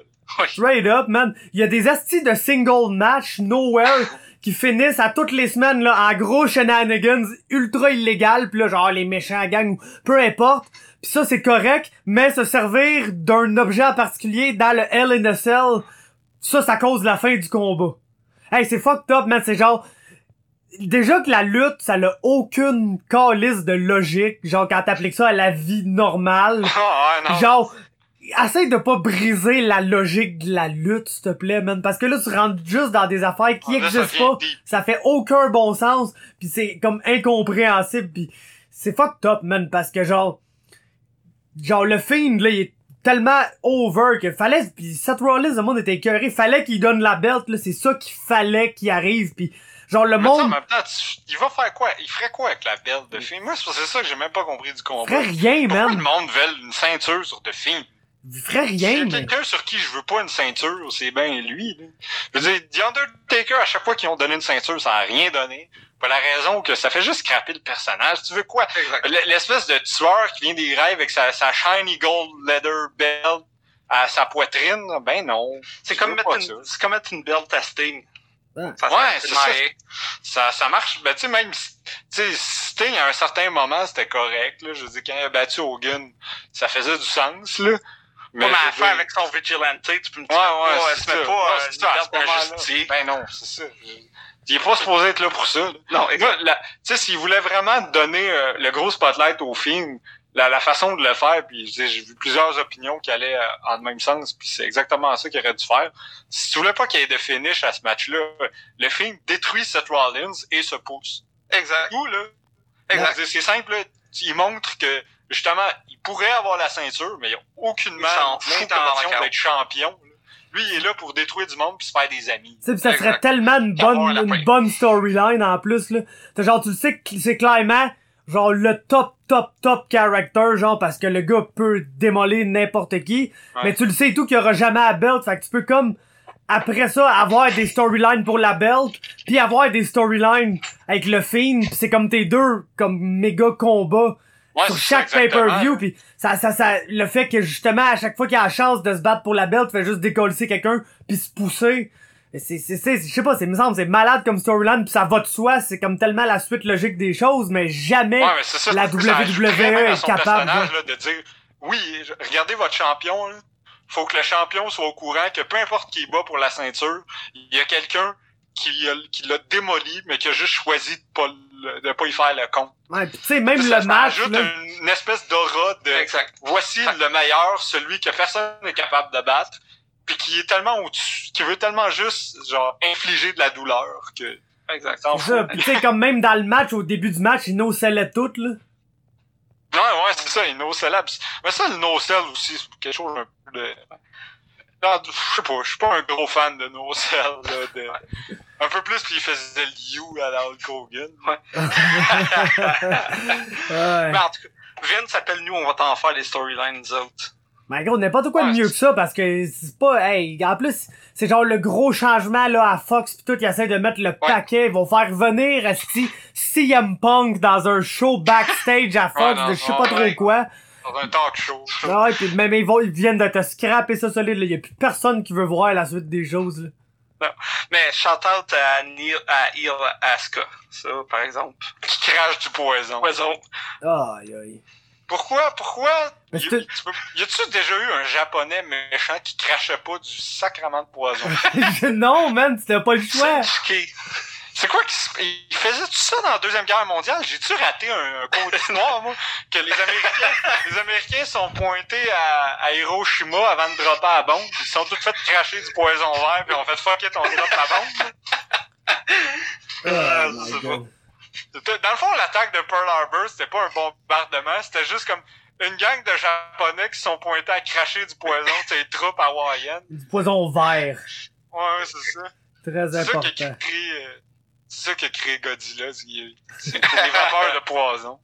Straight up, man. Il y a des astis de single match nowhere qui finissent à toutes les semaines là en gros shenanigans ultra illégal puis là genre les méchants gangs ou peu importe. Puis ça c'est correct, mais se servir d'un objet en particulier dans le Hell in a Cell, ça ça cause la fin du combat. Hey, c'est fucked up, man, c'est genre déjà que la lutte, ça n'a aucune calice de logique, genre quand t'appliques ça à la vie normale. Ouais, non. Genre, essaye de pas briser la logique de la lutte, s'il te plaît, man. Parce que là, tu rentres juste dans des affaires qui là, ça existent devient pas. deep. Ça fait aucun bon sens. Puis c'est comme incompréhensible. Puis c'est fucked up, man. Parce que genre, genre le Fiend, là, il est tellement over que fallait, puis Seth Rollins, le monde était écœuré. Fallait qu'il donne la belt, là. C'est ça qu'il fallait qu'il arrive. Puis genre, le Mais monde même temps, tu- il va faire quoi? Il ferait quoi avec la belle de film? Moi, c'est ça que j'ai même pas compris du combat. ferait rien, Pourquoi man. le monde veut une ceinture sur de film? Il ferait rien, quelqu'un sur qui je veux pas une ceinture, c'est bien lui. Là. Je veux dire, The Undertaker, à chaque fois qu'ils ont donné une ceinture, ça a rien donné. Pour la raison que ça fait juste scraper le personnage. Tu veux quoi? L'espèce de tueur qui vient des rêves avec sa, sa shiny gold leather belt à sa poitrine, ben non. C'est comme mettre une, comme mettre une belt à Sting. Ouais. Ça Ouais, ça. rien. Ça, ça marche. Ben, tu sais, même, si- tu sais, Sting, à un certain moment, c'était correct, là. Je veux dire, quand il a battu Hogan, ça faisait du sens, là. Mais, ouais, mais je à veux faire dire- avec son vigilante, tu peux me Ouais, dire, ouais, pas, c'est pas Ouais, euh, c'est ça, à. Ben non, c'est ça. Il est pas supposé être là pour ça. Non, tu sais, s'il voulait vraiment donner euh, le gros spotlight au film, la, la façon de le faire, puis j'ai vu plusieurs opinions qui allaient euh, en même sens, puis c'est exactement ça qu'il aurait dû faire. Si tu voulais pas qu'il y ait de finish à ce match-là, le film détruit Seth Rollins et se pousse. Exact. Tout, là. Exact. C'est simple, là. il montre que, justement, il pourrait avoir la ceinture, mais il a aucunement l'intention d'être champion. là. Lui, il est là pour détruire du monde puis se faire des amis. Tu sais, pis ça serait tellement une bonne, une bonne storyline en plus, là. Genre, tu le sais que c'est clairement, genre, le top, top, top character, genre, parce que le gars peut démolir n'importe qui. Ouais. Mais tu le sais tout qu'il y aura jamais à belt, fait que tu peux comme, après ça, avoir des storylines pour la belt, puis avoir des storylines avec le Fiend, pis c'est comme tes deux, comme méga combats Ouais, sur chaque pay-per-view puis ça ça ça le fait que justement à chaque fois qu'il a la chance de se battre pour la belt fait juste décoller quelqu'un puis se pousser c'est c'est c'est je sais pas c'est me semble c'est malade comme storyline puis ça va de soi c'est comme tellement la suite logique des choses mais jamais Ouais, mais c'est ça, la WWE à est capable, là, de dire, oui, regardez votre champion, là. faut que le champion soit au courant que peu importe qui bat pour la ceinture, il y a quelqu'un qui, a- qui l'a démoli, mais qui a juste choisi de pas, le- de pas y faire le compte. ouais tu sais même Ça, le ça match ajoute là, une, une espèce d'aura de Exact. voici le meilleur, celui que personne n'est capable de battre, puis qui est tellement au-dessus, qui veut tellement juste genre infliger de la douleur que Exact. s'en c'est ça fout. puis tu sais comme même dans le match au début du match il no sellait tout là Ouais, ouais, c'est ça, il no-sell. Mais ça, le no-sell aussi, c'est quelque chose un peu de... Non, je sais pas, je suis pas un gros fan de no-sell, là, de... Un peu plus, puis il faisait le you à la Hulk Hogan. ouais. Mais en tout cas, Vince appelle nous, on va t'en faire les storylines, nous autres. Mais gros, n'importe quoi de mieux que ça parce que c'est pas, hey, en plus, c'est genre le gros changement là à Fox pis tout, ils essaient de mettre le paquet, ils vont faire venir esti CM Punk dans un show backstage à Fox Ouais, non, de je sais pas trop quoi. Dans un talk show. Ah ouais, pis même ils, vont, ils viennent de te scraper ça solide, là. Y a plus personne qui veut voir la suite des choses, là. Mais shout out à Neil, à Il Asuka. Ça, par exemple. Qui crache du poison. Poison. Aïe, aïe. Pourquoi, pourquoi? Mais Y, tu peux- y a-tu déjà eu un japonais méchant qui crachait pas du sacrement de poison? non, man, c'était pas le choix. C'est quoi qui. Il faisait tout ça dans la Deuxième Guerre mondiale? J'ai-tu raté un, un code noir, moi? Que les Américains, les Américains sont pointés à, à Hiroshima avant de dropper la bombe. Ils sont tous fait cracher du poison vert puis on fait fuck it, on drop la bombe. Oh Euh, Dans le fond, l'attaque de Pearl Harbor, c'était pas un bombardement, c'était juste comme une gang de Japonais qui sont pointés à cracher du poison de ces troupes hawaïennes. Du poison vert. Ouais, c'est ça. Très C'est ça qui a important. créé, euh, c'est ça qui a créé Godzilla. C'est des vapeurs de poison.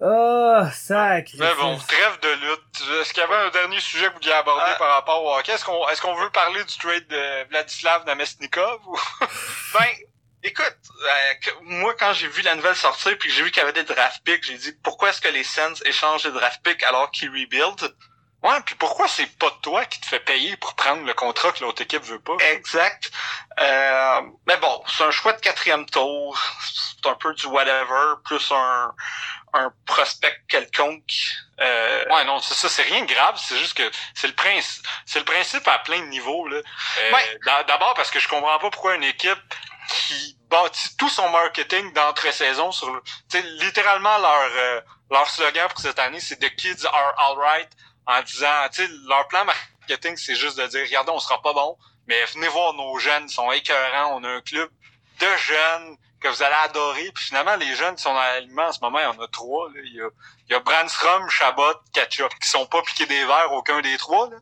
Oh, sacré. Mais bon, trêve de lutte. Est-ce qu'il y avait un dernier sujet que vous vouliez aborder Ah. par rapport au hockey? Est-ce qu'on est-ce qu'on veut parler du trade de Vladislav Namestnikov? Ou... Ben, écoute, euh, moi, quand j'ai vu la nouvelle sortir puis que j'ai vu qu'il y avait des draft picks, j'ai dit, pourquoi est-ce que les Sens échangent des draft picks alors qu'ils rebuild? Ouais, puis pourquoi c'est pas toi qui te fais payer pour prendre le contrat que l'autre équipe veut pas? Exact. Euh, mais bon, c'est un choix de quatrième tour. C'est un peu du whatever, plus un, un prospect quelconque. Euh, Ouais, non, c'est ça, c'est rien de grave, c'est juste que c'est le principe, c'est le principe à plein de niveaux, là. Euh, Ouais. d'a- D'abord parce que je comprends pas pourquoi une équipe qui bâtit tout son marketing d'entre-saison sur, le- tu sais, littéralement leur, euh, leur slogan pour cette année, c'est The Kids are alright, en disant, tu sais, leur plan marketing, c'est juste de dire, regardez, on sera pas bon, mais venez voir nos jeunes, ils sont écœurants, on a un club de jeunes que vous allez adorer, puis finalement, les jeunes qui sont dans l'aliment en ce moment, il y en a trois, là. Il y a, il y a Brandstrom, Chabot, Ketchup, qui sont pas piqués des verres, aucun des trois, là.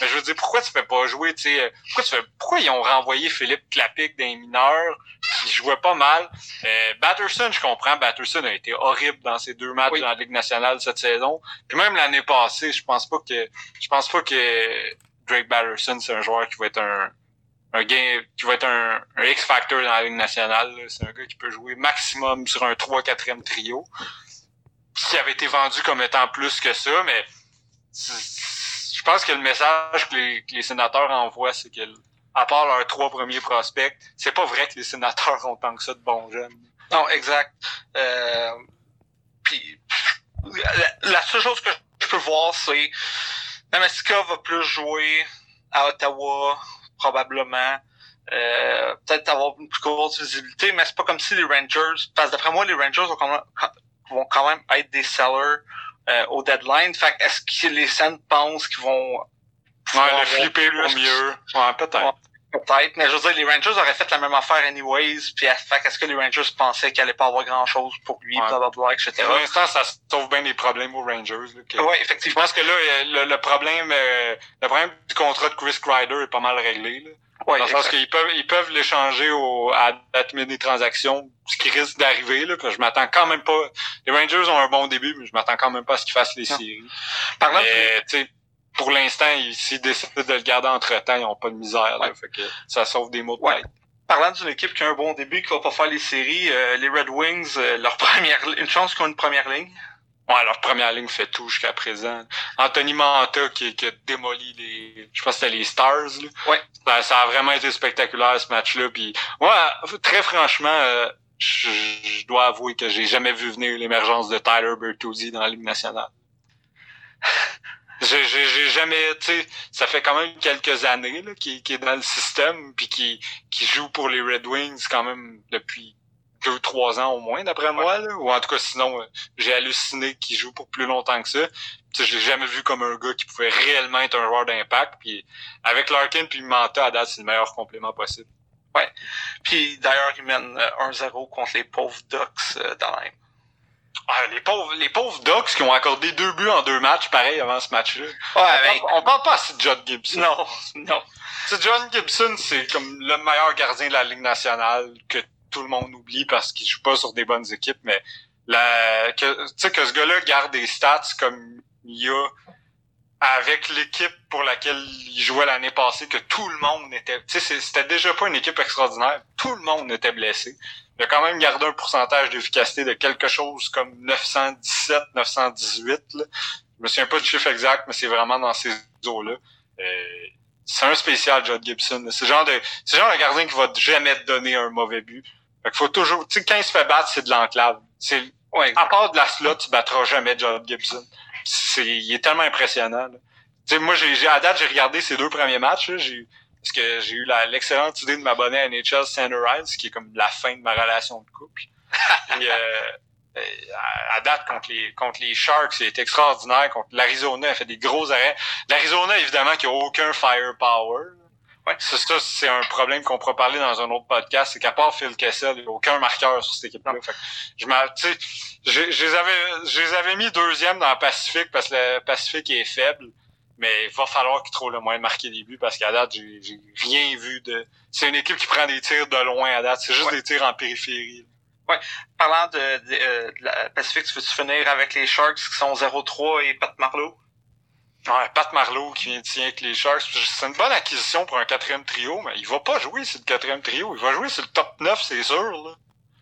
Mais je veux dire, pourquoi tu fais pas jouer, tu sais, euh, pourquoi tu fais, pourquoi ils ont renvoyé Philippe Clapic d'un mineur, qui jouait pas mal? Euh, Batterson, je comprends, Batterson a été horrible dans ses deux matchs Oui. dans la Ligue nationale cette saison. Puis même l'année passée, je pense pas que, je pense pas que Drake Batterson, c'est un joueur qui va être un, un game, qui va être un, X-Factor dans la Ligue nationale. C'est un gars qui peut jouer maximum sur un 3-4e trio. Qui avait été vendu comme étant plus que ça, mais je pense que le message que les, sénateurs envoient, c'est que, à part leurs trois premiers prospects, c'est pas vrai que les sénateurs ont tant que ça de bons jeunes. Non, exact. Euh, puis, la, seule chose que je peux voir, c'est Namestika va plus jouer à Ottawa, probablement. Euh, peut-être avoir une plus grosse visibilité, mais c'est pas comme si les Rangers, parce que d'après moi, les Rangers vont quand même, vont quand même être des sellers euh, au deadline. Fait que est-ce que les Sens pensent qu'ils vont Ouais, pouvoir le avoir flipper pour plus? mieux? Ouais, peut-être. Peut-être, mais je veux dire, les Rangers auraient fait la même affaire anyways, puis qu'est-ce que les Rangers pensaient qu'il allait pas avoir grand chose pour lui, Ouais. blablabla, etc. Pour l'instant, ça sauve bien les problèmes aux Rangers. Là, que- Ouais, Je effectivement. pense que là, le, le problème, euh, le problème du contrat de Chris Kreider est pas mal réglé. Là. Ouais, Dans le sens qu'ils peuvent, ils peuvent l'échanger au, à date des transactions, ce qui risque d'arriver. Là, parce que je m'attends quand même pas. Les Rangers ont un bon début, mais je m'attends quand même pas à ce qu'ils fassent les Non. séries. Parlant de- Mais, sais, pour l'instant, ils- s'ils décident de le garder entre temps, ils ont pas de misère. Là, Ouais. fait que ça sauve des mots de Ouais. tête. parlant d'une équipe qui a un bon début, qui va pas faire les séries, euh, les Red Wings, euh, leur première, une chance qu'ils ont une première ligne? Ouais, leur première ligne fait tout jusqu'à présent. Anthony Manta qui, qui a démoli les, je pense que c'était les Stars. Là. Ouais. Ça, ça a vraiment été spectaculaire ce match-là. Puis, ouais, très franchement, euh, je, je dois avouer que j'ai jamais vu venir l'émergence de Tyler Bertuzzi dans la Ligue nationale. J'ai jamais, tu sais, ça fait quand même quelques années là, qu'il est dans le système puis qui joue pour les Red Wings quand même depuis deux trois ans au moins d'après moi là. ou en tout cas sinon euh, j'ai halluciné qu'il joue pour plus longtemps que ça. Tu sais, je l'ai jamais vu comme un gars qui pouvait réellement être un joueur d'impact puis avec Larkin puis Manta à date c'est le meilleur complément possible. Puis d'ailleurs, ils mènent euh, 1-0 contre les pauvres Ducks euh, d'Anaheim. Ah, les pauvres les pauvres Ducks qui ont accordé deux buts en deux matchs pareil avant ce match-là. Ouais, on, ben, parle, on parle pas assez de John Gibson. non, non. Sais, John Gibson, c'est comme le meilleur gardien de la Ligue nationale que tout le monde oublie parce qu'il joue pas sur des bonnes équipes, mais la, que, tu sais, que ce gars-là garde des stats comme il y a avec l'équipe pour laquelle il jouait l'année passée, que tout le monde était, tu sais, c'est- c'était déjà pas une équipe extraordinaire. Tout le monde était blessé. Il a quand même gardé un pourcentage d'efficacité de quelque chose comme 917, 918. Là. Je me souviens pas du chiffre exact, mais c'est vraiment dans ces eaux-là. Euh, c'est un spécial, John Gibson. C'est genre de, c'est genre de gardien qui va jamais te donner un mauvais but. Fait qu'il faut toujours, tu sais, quand il se fait battre, c'est de l'enclave. C'est, ouais, à part de la slot, tu battras jamais John Gibson. C'est, il est tellement impressionnant. Tu sais, moi, j'ai, à date, j'ai regardé ses deux premiers matchs. J'ai, parce que j'ai eu l'excellente idée de m'abonner à NHL Standardize, qui est comme la fin de ma relation de couple. Puis, euh, euh, à date contre les contre les Sharks, c'est extraordinaire. Contre l'Arizona, elle fait des gros arrêts. L'Arizona, évidemment, qui a aucun firepower. Ouais. Ça, ça c'est un problème qu'on pourra parler dans un autre podcast. C'est qu'à part Phil Kessel, il n'y a aucun marqueur sur cette équipe-là. Je, je, les avais, je les avais mis deuxième dans le Pacifique parce que le Pacifique est faible. Mais il va falloir qu'ils trouvent le moyen de marquer des buts parce qu'à date, j'ai rien vu de. C'est une équipe qui prend des tirs de loin à date. C'est juste des tirs en périphérie. Ouais. Parlant de, de, euh, de la Pacifique, tu veux-tu finir avec les Sharks qui sont 0-3 et Pat Marlowe? Ouais, Pat Marlowe qui vient de signer avec les Sharks. C'est une bonne acquisition pour un quatrième trio, mais il va pas jouer sur le quatrième trio. Il va jouer sur le top 9, c'est sûr. Là.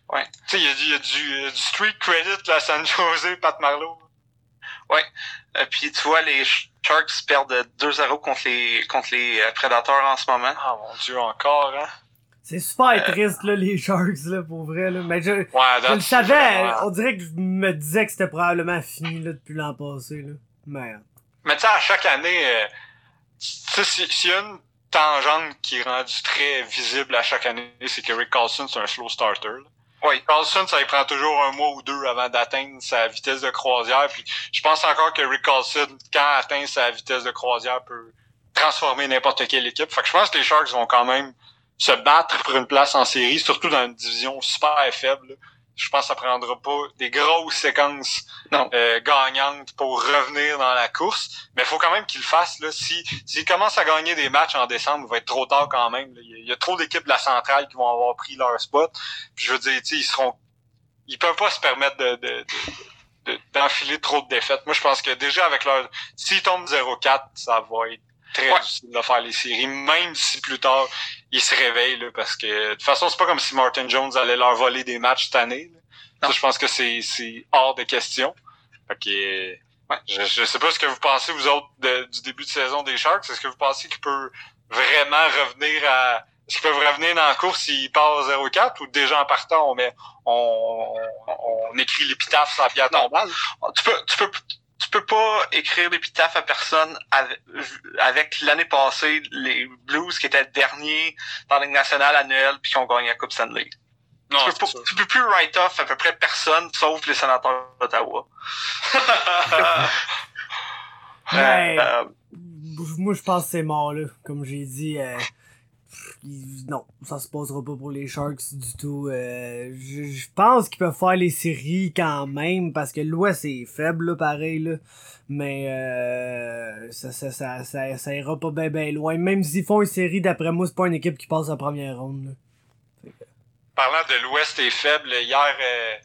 Ouais. Tu sais, il y a, du, il y a du, du street credit là, à San Jose, Pat Marlowe. Ouais. Euh, puis tu vois, les Sharks perdent 2-0 contre les contre les euh, Predators en ce moment. Ah mon dieu, encore, hein? C'est super euh, triste, là, les Sharks, là, pour vrai, là. Mais je, ouais, je le savais, vraiment... on dirait que je me disais que c'était probablement fini, là, depuis l'an passé, là. Merde. Mais tu sais, à chaque année, euh, tu sais, s'il y a une tangente qui est rendue très visible à chaque année, c'est que Rick Carlson, c'est un slow starter, là. Oui, Carlson, ça lui prend toujours un mois ou deux avant d'atteindre sa vitesse de croisière. Puis je pense encore que Rick Carlson, quand atteint sa vitesse de croisière, peut transformer n'importe quelle équipe. Fait que je pense que les Sharks vont quand même se battre pour une place en série, surtout dans une division super faible. Je pense que ça prendra pas des grosses séquences euh, gagnantes pour revenir dans la course. Mais il faut quand même qu'il le fasse. Là. Si, s'il commence à gagner des matchs en décembre, il va être trop tard quand même. Il y a trop d'équipes de la centrale qui vont avoir pris leur spot. Puis je veux dire, ils seront. Ils peuvent pas se permettre de, de, de d'enfiler trop de défaites. Moi, je pense que déjà avec leur... S'ils tombent 0-4, ça va être très difficile de faire les séries, même si plus tard ils se réveillent là, parce que de toute façon c'est pas comme si Martin Jones allait leur voler des matchs cette année. Ça, je pense que c'est c'est hors de question. Fait ouais, je, je sais pas ce que vous pensez vous autres du début de saison des Sharks. Est-ce que vous pensez qu'il peut vraiment revenir à est-ce qu'ils peuvent revenir dans la course s'ils partent 0-4 ou déjà en partant on met on, on, écrit l'épitaphe sur la pierre tombale? Tu peux tu peux tu peux pas écrire l'épitaphe à personne avec, l'année passée les Blues qui étaient derniers dans la Ligue nationale annuelle puis qui ont gagné la Coupe Stanley. Non, tu, peux tu peux plus write off à peu près personne sauf les sénateurs d'Ottawa. euh, moi je pense que c'est mort là, comme j'ai dit. Euh, non, ça se passera pas pour les Sharks du tout. Euh, je, pense qu'ils peuvent faire les séries quand même parce que l'Ouest est faible là, pareil là. Mais euh, ça, ça, ça, ça, ira pas bien ben loin. Même s'ils font une série, d'après moi, c'est pas une équipe qui passe la première ronde. Parlant de l'Ouest est faible, hier, euh,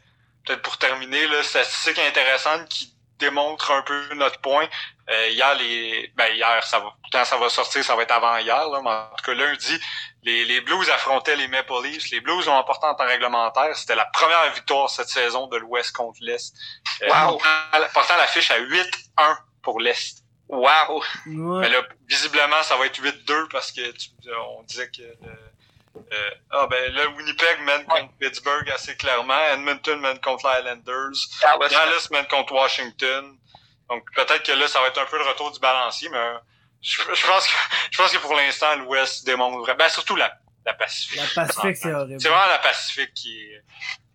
peut-être pour terminer, là, statistique intéressante qui démontre un peu notre point. Euh, hier, les, ben hier, ça va, quand ça va sortir, ça va être avant hier, là, mais en tout cas lundi, les, les Blues affrontaient les Maple Leafs. Les Blues ont emporté en temps réglementaire. C'était la première victoire cette saison de l'Ouest contre l'Est. Euh, wow. Portant l'affiche à 8-1 pour l'Est. Wow! Mais là, visiblement, ça va être 8-2 parce que tu, on disait que euh, ah ben là, Winnipeg mène contre Pittsburgh assez clairement. Edmonton mène contre les Islanders. Dallas mène contre Washington. Donc peut-être que là, ça va être un peu le retour du balancier, mais je, pense que je pense que pour l'instant, l'Ouest démontre vraiment. Ben surtout la, la Pacifique. La Pacifique, c'est horrible. C'est vraiment la Pacifique qui est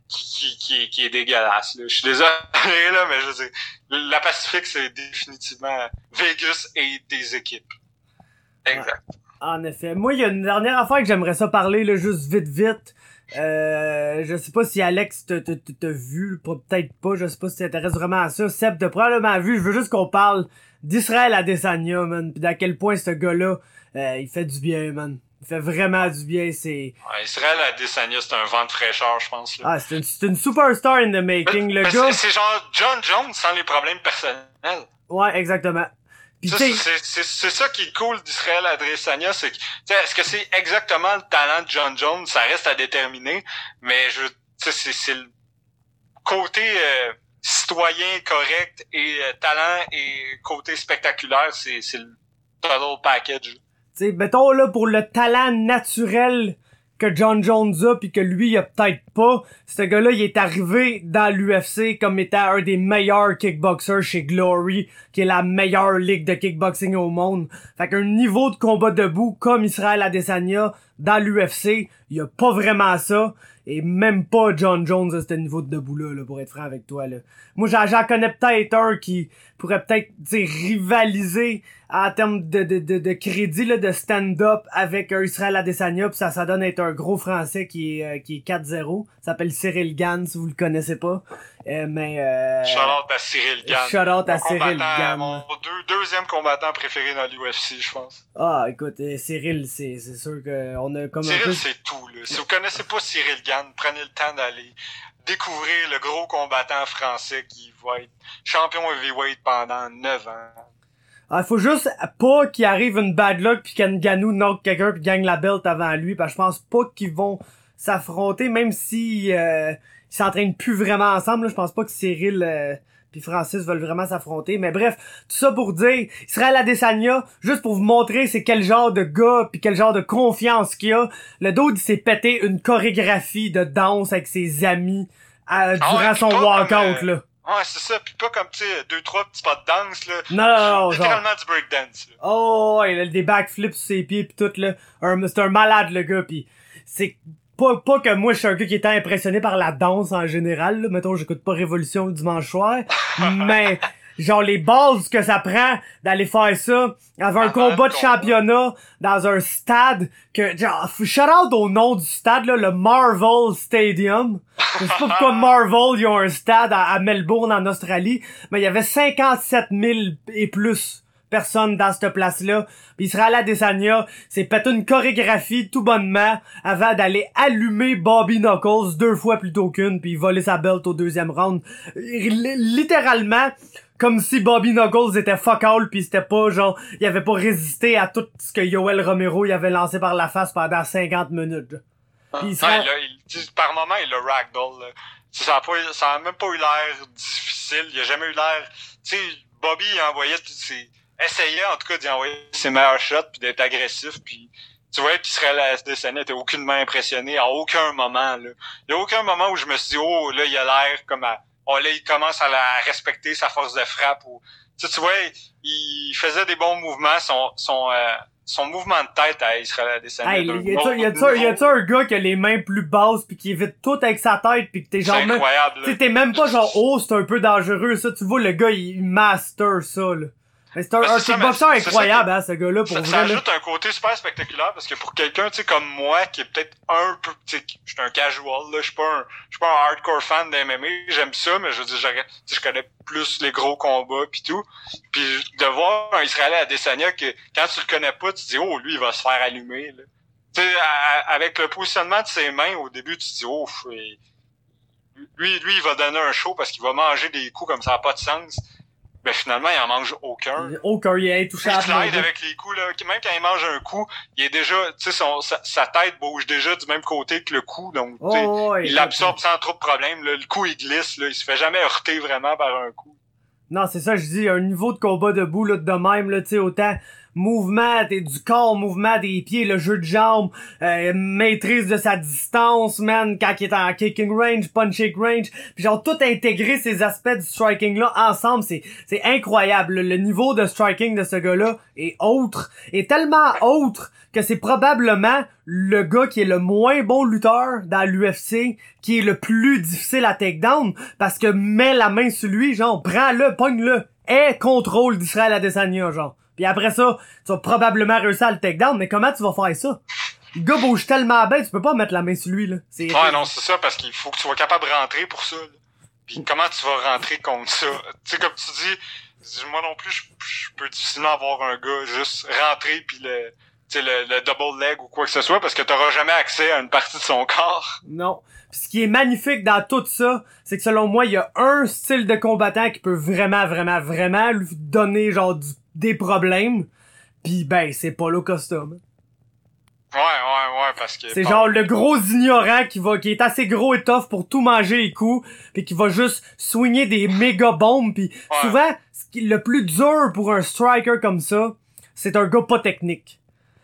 qui, qui, qui, est dégueulasse. Là. Je suis désolé, là, mais je veux dire, la Pacifique, c'est définitivement Vegas et des équipes. Exact. En effet. Moi, il y a une dernière affaire que j'aimerais ça parler, là, juste vite, vite. Euh, je sais pas si Alex t'a vu, peut-être pas, je sais pas si tu t'intéresses vraiment à ça. Seb t'a probablement vu, je veux juste qu'on parle d'Israël Adesanya, man, pis d'à quel point ce gars-là, euh, il fait du bien, man. Il fait vraiment du bien, c'est... Ouais, Israël Adesanya, c'est un vent de fraîcheur, je pense. Là. Ah, c'est une, une superstar in the making, le gars. C'est genre John Jones sans les problèmes personnels. Ouais, exactement. C'est ça qui est cool d'Israël Adesanya, c'est que est-ce que c'est exactement le talent de John Jones, ça reste à déterminer, mais je c'est le côté euh, citoyen correct et euh, talent et côté spectaculaire, c'est le total package. sais, mettons là pour le talent naturel que John Jones a puis que lui il a peut-être pas. Ce gars-là, il est arrivé dans l'UFC comme étant un des meilleurs kickboxers chez Glory, qui est la meilleure ligue de kickboxing au monde. Fait qu'un niveau de combat debout comme Israël Adesanya dans l'UFC, il y a pas vraiment ça. Et même pas John Jones à ce niveau de debout-là, là, pour être franc avec toi. Là. Moi, j'en connais peut-être un qui pourrait peut-être rivaliser en termes de, de, de, de crédit là, de stand-up avec Israël Adesanya, pis ça, ça donne être un gros français qui est, euh, qui est 4-0. s'appelle Cyril Gann, si vous le connaissez pas. Euh, mais euh, shout out à Cyril Gann. Shout out à Cyril Gann. Mon deuxième combattant préféré dans l'UFC, je pense. Ah, écoute, euh, Cyril, c'est c'est sûr que on a comme Cyril, c'est tout. Là. Si vous connaissez pas Cyril Gann, prenez le temps d'aller découvrir le gros combattant français qui va être champion heavyweight pendant 9 ans. Ah, faut juste pas qu'il arrive une bad luck puis qu'Nganou knock quelqu'un puis gagne la belt avant lui parce que je pense pas qu'ils vont s'affronter même si euh, ils s'entraînent plus vraiment ensemble. Là. Je pense pas que Cyril euh, puis Francis veulent vraiment s'affronter. Mais bref, tout ça pour dire, Israël Adesanya, juste pour vous montrer c'est quel genre de gars puis quel genre de confiance qu'il a. Le dos il s'est pété une chorégraphie de danse avec ses amis euh, ah durant son walkout là. Ouais, c'est ça, pis pas comme, tu sais, deux, trois petits pas de danse, là. Non, non, non, Littéralement du breakdance, Oh, ouais, il a des backflips sur ses pieds pis tout, là. C'est un malade, le gars, pis c'est pas, pas que moi, je suis un gars qui était impressionné par la danse en général, là. Mettons, j'écoute pas Révolution le dimanche soir. mais genre les balles que ça prend d'aller faire ça avoir un combat de championnat dans un stade que genre shout out au nom du stade là, le Marvel Stadium je sais pas pourquoi Marvel ils ont un stade à, Melbourne en Australie mais il y avait 57 000 et plus personnes dans cette place-là. Puis Israël Adesanya c'est peut-être une chorégraphie tout bonnement avant d'aller allumer Bobby Knuckles deux fois plutôt qu'une puis voler sa belt au deuxième round. Littéralement, comme si Bobby Knuckles était fuck all puis c'était pas genre il avait pas résisté à tout ce que Yoel Romero il avait lancé par la face pendant 50 minutes. Il, par moment il a ragdoll. Ça a pas ça a même pas eu l'air difficile, il a jamais eu l'air tu sais Bobby il envoyait ses essayait en tout cas d'y envoyer ses meilleurs shots puis d'être agressif puis tu vois puis serait la SDSN était aucunement impressionné à aucun moment là. Il y a aucun moment où je me suis dit oh là il a l'air comme à oh là, il commence à la respecter sa force de frappe. Ou, tu, tu vois, il faisait des bons mouvements. Son, son, euh, son mouvement de tête à Israël Adesanya. Hey, y a-tu y a, y a, un gars qui a les mains plus basses puis qui évite tout avec sa tête puis que t'es genre même, t'es même pas genre oh c'est un peu dangereux ça tu vois le gars il master ça là. C'est un, ben, un kickboxer incroyable, hein, ce gars-là, pour ça, vrai. Ça ajoute un côté super spectaculaire, parce que pour quelqu'un, tu sais, comme moi, qui est peut-être un peu, tu sais, je suis un casual, là, je suis pas un, je suis pas un hardcore fan d'MMA, j'aime ça, mais je veux dire, je connais plus les gros combats pis tout. Puis de voir un Israélien à Desania que, quand tu le connais pas, tu te dis, oh, lui, il va se faire allumer, là. Tu sais, avec le positionnement de ses mains, au début, tu te dis, oh, lui, lui, il va donner un show parce qu'il va manger des coups comme ça n'a pas de sens ben finalement, il en mange aucun. Aucun, il est intouchable. Il slide avec les coups, là. Même quand il mange un coup, il est déjà, tu sais, sa, tête bouge déjà du même côté que le coup, donc, oh, il l'absorbe sans trop de problème, Le coup, il glisse, là. Il se fait jamais heurter vraiment par un coup. Non, c'est ça, je dis, un niveau de combat debout, là, de même, là, tu sais, autant mouvement du corps, mouvement des pieds, le jeu de jambes, euh, maîtrise de sa distance, man, quand il est en kicking range, punching range, puis genre tout intégrer ces aspects du striking là ensemble, c'est c'est incroyable. Le, niveau de striking de ce gars-là est autre, est tellement autre que c'est probablement le gars qui est le moins bon lutteur dans l'UFC, qui est le plus difficile à take down, parce que mets la main sur lui, genre, prends-le, pogne-le, et contrôle d'Israël Adesanya, genre. Puis après ça, tu vas probablement réussir à le take down, mais comment tu vas faire ça? Le gars bouge tellement bien, tu peux pas mettre la main sur lui, là. Ouais, non, c'est ça, parce qu'il faut que tu sois capable de rentrer pour ça. Puis comment tu vas rentrer contre ça? Tu sais, comme tu dis, moi non plus, je, peux difficilement avoir un gars juste rentrer puis le, le, le double leg ou quoi que ce soit parce que t'auras jamais accès à une partie de son corps. Non. Ce qui est magnifique dans tout ça, c'est que selon moi, il y a un style de combattant qui peut vraiment, vraiment, vraiment lui donner genre du des problèmes. Puis ben, c'est pas le custom. Ouais, ouais, ouais, parce que... C'est genre le gros ignorant qui va, qui est assez gros et tough pour tout manger les coups, puis qui va juste swinger des méga bombes, puis Ouais. souvent, ce qui, le plus dur pour un striker comme ça, c'est un gars pas technique.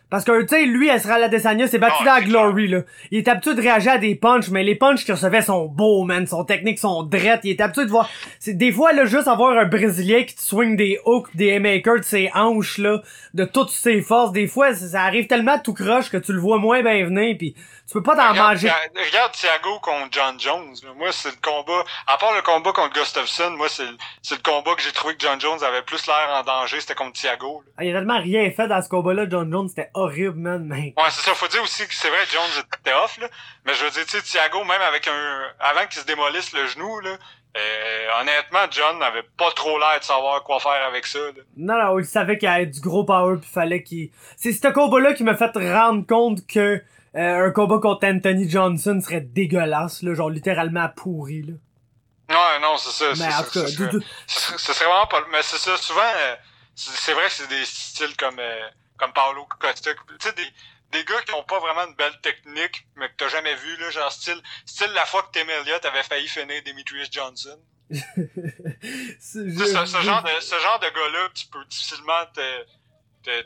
Parce que, tu sais, lui, elle sera à la Desania, c'est battu Ouais, dans la Glory, là. Il est habitué de réagir à des punches, mais les punches qu'il recevait sont beaux, man. Son technique sont drettes. Il est habitué de voir... C'est, des fois, là, juste avoir un Brésilien qui te swing des hooks, des haymakers de ses hanches, là, de toutes ses forces, des fois, ça, ça arrive tellement tout croche que tu le vois moins bien venir, puis tu peux pas t'en manger. Regarde Thiago contre John Jones. Moi, c'est le combat. À part le combat contre Gustafsson, moi, c'est le, combat que j'ai trouvé que John Jones avait plus l'air en danger. C'était contre Thiago. là. Ah, Il a tellement rien fait dans ce combat-là, John Jones, c'était horrible, man, mais... Ouais, c'est ça. Faut dire aussi que c'est vrai Jones était off, là. Mais je veux dire, tu sais, Thiago, même avec un, avant qu'il se démolisse le genou, là, euh, honnêtement, John n'avait pas trop l'air de savoir quoi faire avec ça, là. Non, non, il savait qu'il avait du gros power pis fallait qu'il... C'est ce combat-là qui m'a fait rendre compte que euh, un combat contre Anthony Johnson serait dégueulasse, là, genre littéralement pourri, là. Ouais, non, c'est ça. Mais en tout cas, ce serait- du- du- Ce serait, vraiment pas. Mais c'est ça, souvent, euh, c'est vrai que c'est des styles comme euh, comme Paolo Costa. Tu sais, des, des gars qui ont pas vraiment une belle technique, mais que t'as jamais vu, là, genre style, style la fois que Tim Elliott avait failli finir Demetrius Johnson. Ce, ce genre de, ce genre de gars-là, tu peux difficilement te,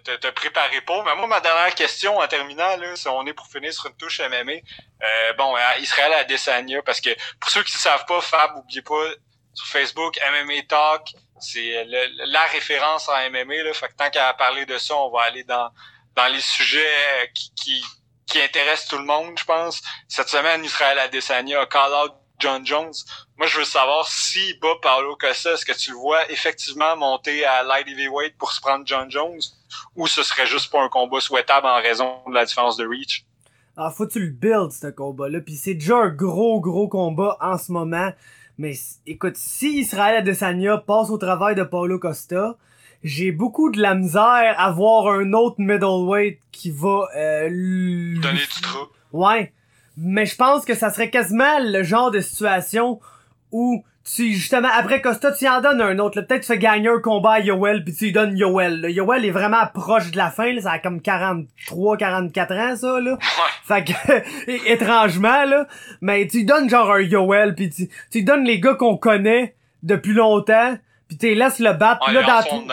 te, te, préparer pour. Mais moi, ma dernière question en terminant, là, si on est pour finir sur une touche MMA, euh, bon, Israël à Desania, parce que pour ceux qui ne savent pas, Fab, oubliez pas, sur Facebook, MMA Talk, c'est la référence en MMA, là. Fait que tant qu'à parler de ça, on va aller dans, dans les sujets euh, qui, qui, intéressent tout le monde, je pense. Cette semaine, Israël Adesanya a call out John Jones. Moi, je veux savoir s'il bat Paolo Costa, est-ce que tu le vois effectivement monter à light heavyweight pour se prendre John Jones? Ou ce serait juste pas un combat souhaitable en raison de la différence de reach? Alors, faut que tu le build, ce combat-là. Puis c'est déjà un gros, gros combat en ce moment. Mais écoute, si Israël Adesanya passe au travail de Paulo Costa, j'ai beaucoup de la misère à voir un autre middleweight qui va euh, lui- Donner du trou. Ouais. Mais je pense que ça serait quasiment le genre de situation où tu, justement, après Costa, tu en donnes un autre. là. Peut-être tu fais gagner un combat à Yoel, puis tu lui donnes Yoel. là. Yoel est vraiment proche de la fin, là. Ça a comme 43, 44 ans, ça, là. Ouais. Fait que, étrangement, là. Mais tu lui donnes genre un Yoel, puis tu, tu lui donnes les gars qu'on connaît depuis longtemps, puis tu les laisses le battre. Ouais, Puis là, dans tout-.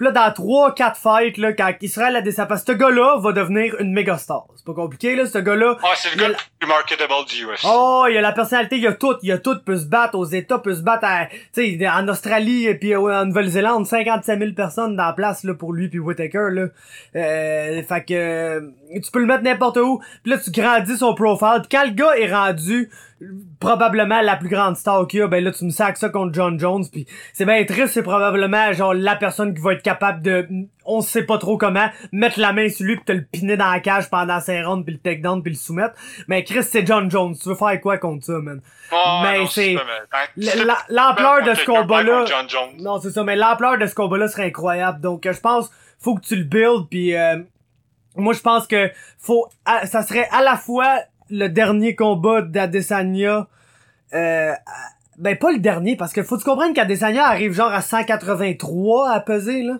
Puis là, dans 3-4 fights, là, quand Israël a des parce que ce gars-là va devenir une méga star. C'est pas compliqué, là, ce gars-là. Ah, c'est le gars le plus marketable du UFC. Oh, il a la personnalité, il a tout, il a tout, peut se battre aux États, peut se battre à, tu sais, en Australie et puis en Nouvelle-Zélande, 55 000 personnes dans la place là pour lui puis Whitaker là. Euh, fait que tu peux le mettre n'importe où. Puis là tu grandis son profile. Puis quand le gars est rendu probablement la plus grande star qu'il y a, ben là tu me sacs ça contre John Jones puis c'est bien triste, c'est probablement genre la personne qui va être capable de on sait pas trop comment mettre la main sur lui puis te le piner dans la cage pendant 5 rounds puis le takedown puis le soumettre. Mais Chris c'est John Jones, tu veux faire quoi contre ça man? Oh, mais c'est- L'ampleur de ce combat-là non, c'est ça, mais l'ampleur de ce combat-là serait incroyable. Donc, je pense, faut que tu le builds, puis euh, moi, je pense que faut, ça serait à la fois le dernier combat d'Adesanya, euh, ben pas le dernier, parce que faut que tu comprennes qu'Adesanya arrive genre à 183 à peser, là.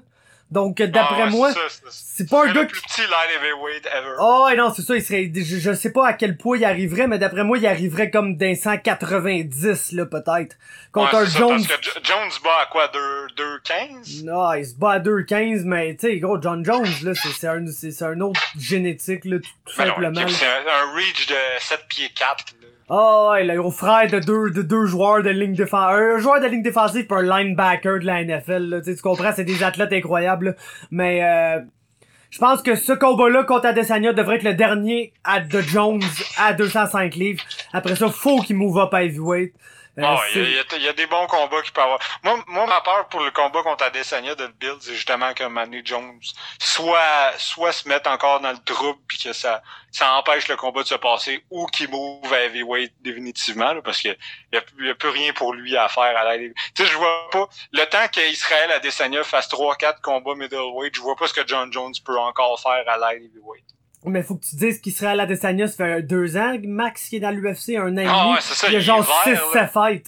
Donc, d'après Ah ouais, moi, c'est pas un gars le qui... plus petit light heavyweight ever. Oh, et non, c'est ça, il serait, je, je sais pas à quel poids il arriverait, mais d'après moi, il arriverait comme d'un 190, là, peut-être. Contre Ouais, un c'est ça, Jones Parce que Jones bat à quoi? 2-15? Non, il se bat à 2-15, mais tu sais, gros, John Jones, là, c'est un, un autre génétique, là, tout, tout Ben simplement. c'est un, un reach de 7 pieds 4. Ah ouais, le gros frère de deux, de deux joueurs de ligne défensive. Un joueur de ligne défensive pis un linebacker de la NFL, là. Tu comprends, c'est des athlètes incroyables, là. Mais, euh, je pense que ce combat-là contre Adesanya devrait être le dernier à de Jones à 205 livres. Après ça, faut qu'il move up à heavyweight. Euh, Ah, c'est- il y, a- y y des bons combats qu'il peut avoir. Moi, moi, ma peur pour le combat contre Adesanya de build, c'est justement que Manny Jones soit, soit se mette encore dans le trouble puis que ça, ça empêche le combat de se passer ou qu'il move à heavyweight définitivement, là, parce que il y a, y a plus rien pour lui à faire à la Tu sais, je vois pas, le temps qu'Israël Adesanya fasse 3-4 combats middleweight, je vois pas ce que John Jones peut encore faire à light heavyweight. Mais faut que tu dises qu'il serait à l'Adesanya, ça fait deux ans, max, qui est dans l'UFC, un an et Ah demi. ouais, c'est ça, il y a il genre 6 là. fights.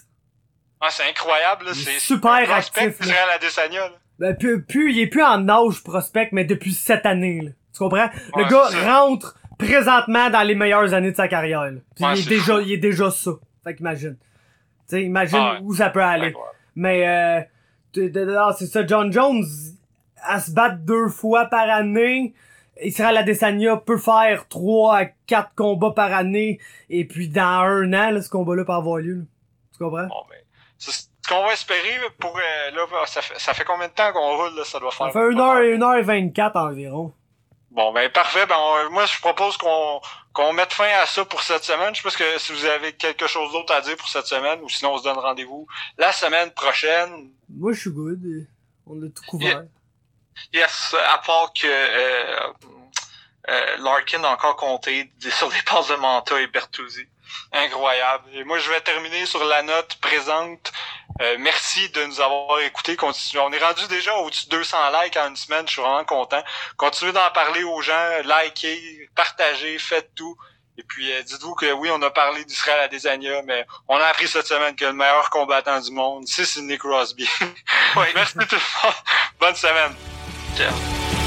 Ah, c'est incroyable, c'est super un prospect actif, là. d'Israël Adesanya, là. Ben, plus, plus, il est plus en âge prospect, mais depuis cette année, là. Tu comprends? le gars rentre présentement dans les meilleures années de sa carrière. là. Puis Ouais, il, est déjà, il est déjà ça. Fait qu'imagine. Tu sais, imagine Ah ouais. où ça peut aller. Mais euh, ah, c'est ça, John Jones, à se battre deux fois par année, Israël Adesanya peut faire trois à quatre combats par année, et puis dans un an, là, ce combat-là peut avoir lieu. là. Tu comprends? Bon, ben, c'est ce qu'on va espérer pour euh, là, ça fait, ça fait combien de temps qu'on roule là, ça doit faire. Ça fait 1h, 1h24 environ. Bon, ben parfait. Ben, on- moi, je propose qu'on qu'on mette fin à ça pour cette semaine. Je pense que si vous avez quelque chose d'autre à dire pour cette semaine, ou sinon on se donne rendez-vous la semaine prochaine. Moi, je suis good. On a tout couvert. Yes, à part que euh, euh, Larkin a encore compté sur des passes de Manta et Bertuzzi. Incroyable. Et moi, je vais terminer sur la note présente. Euh, merci de nous avoir écoutés. On est rendu déjà au-dessus de 200 likes en une semaine. Je suis vraiment content. Continuez d'en parler aux gens. Likez, partagez, faites tout. Et puis, euh, dites-vous que oui, on a parlé d'Israël à Desania, mais on a appris cette semaine que le meilleur combattant du monde, c'est Sidney Crosby. Ouais. Merci tout le monde. Bonne semaine. 这样。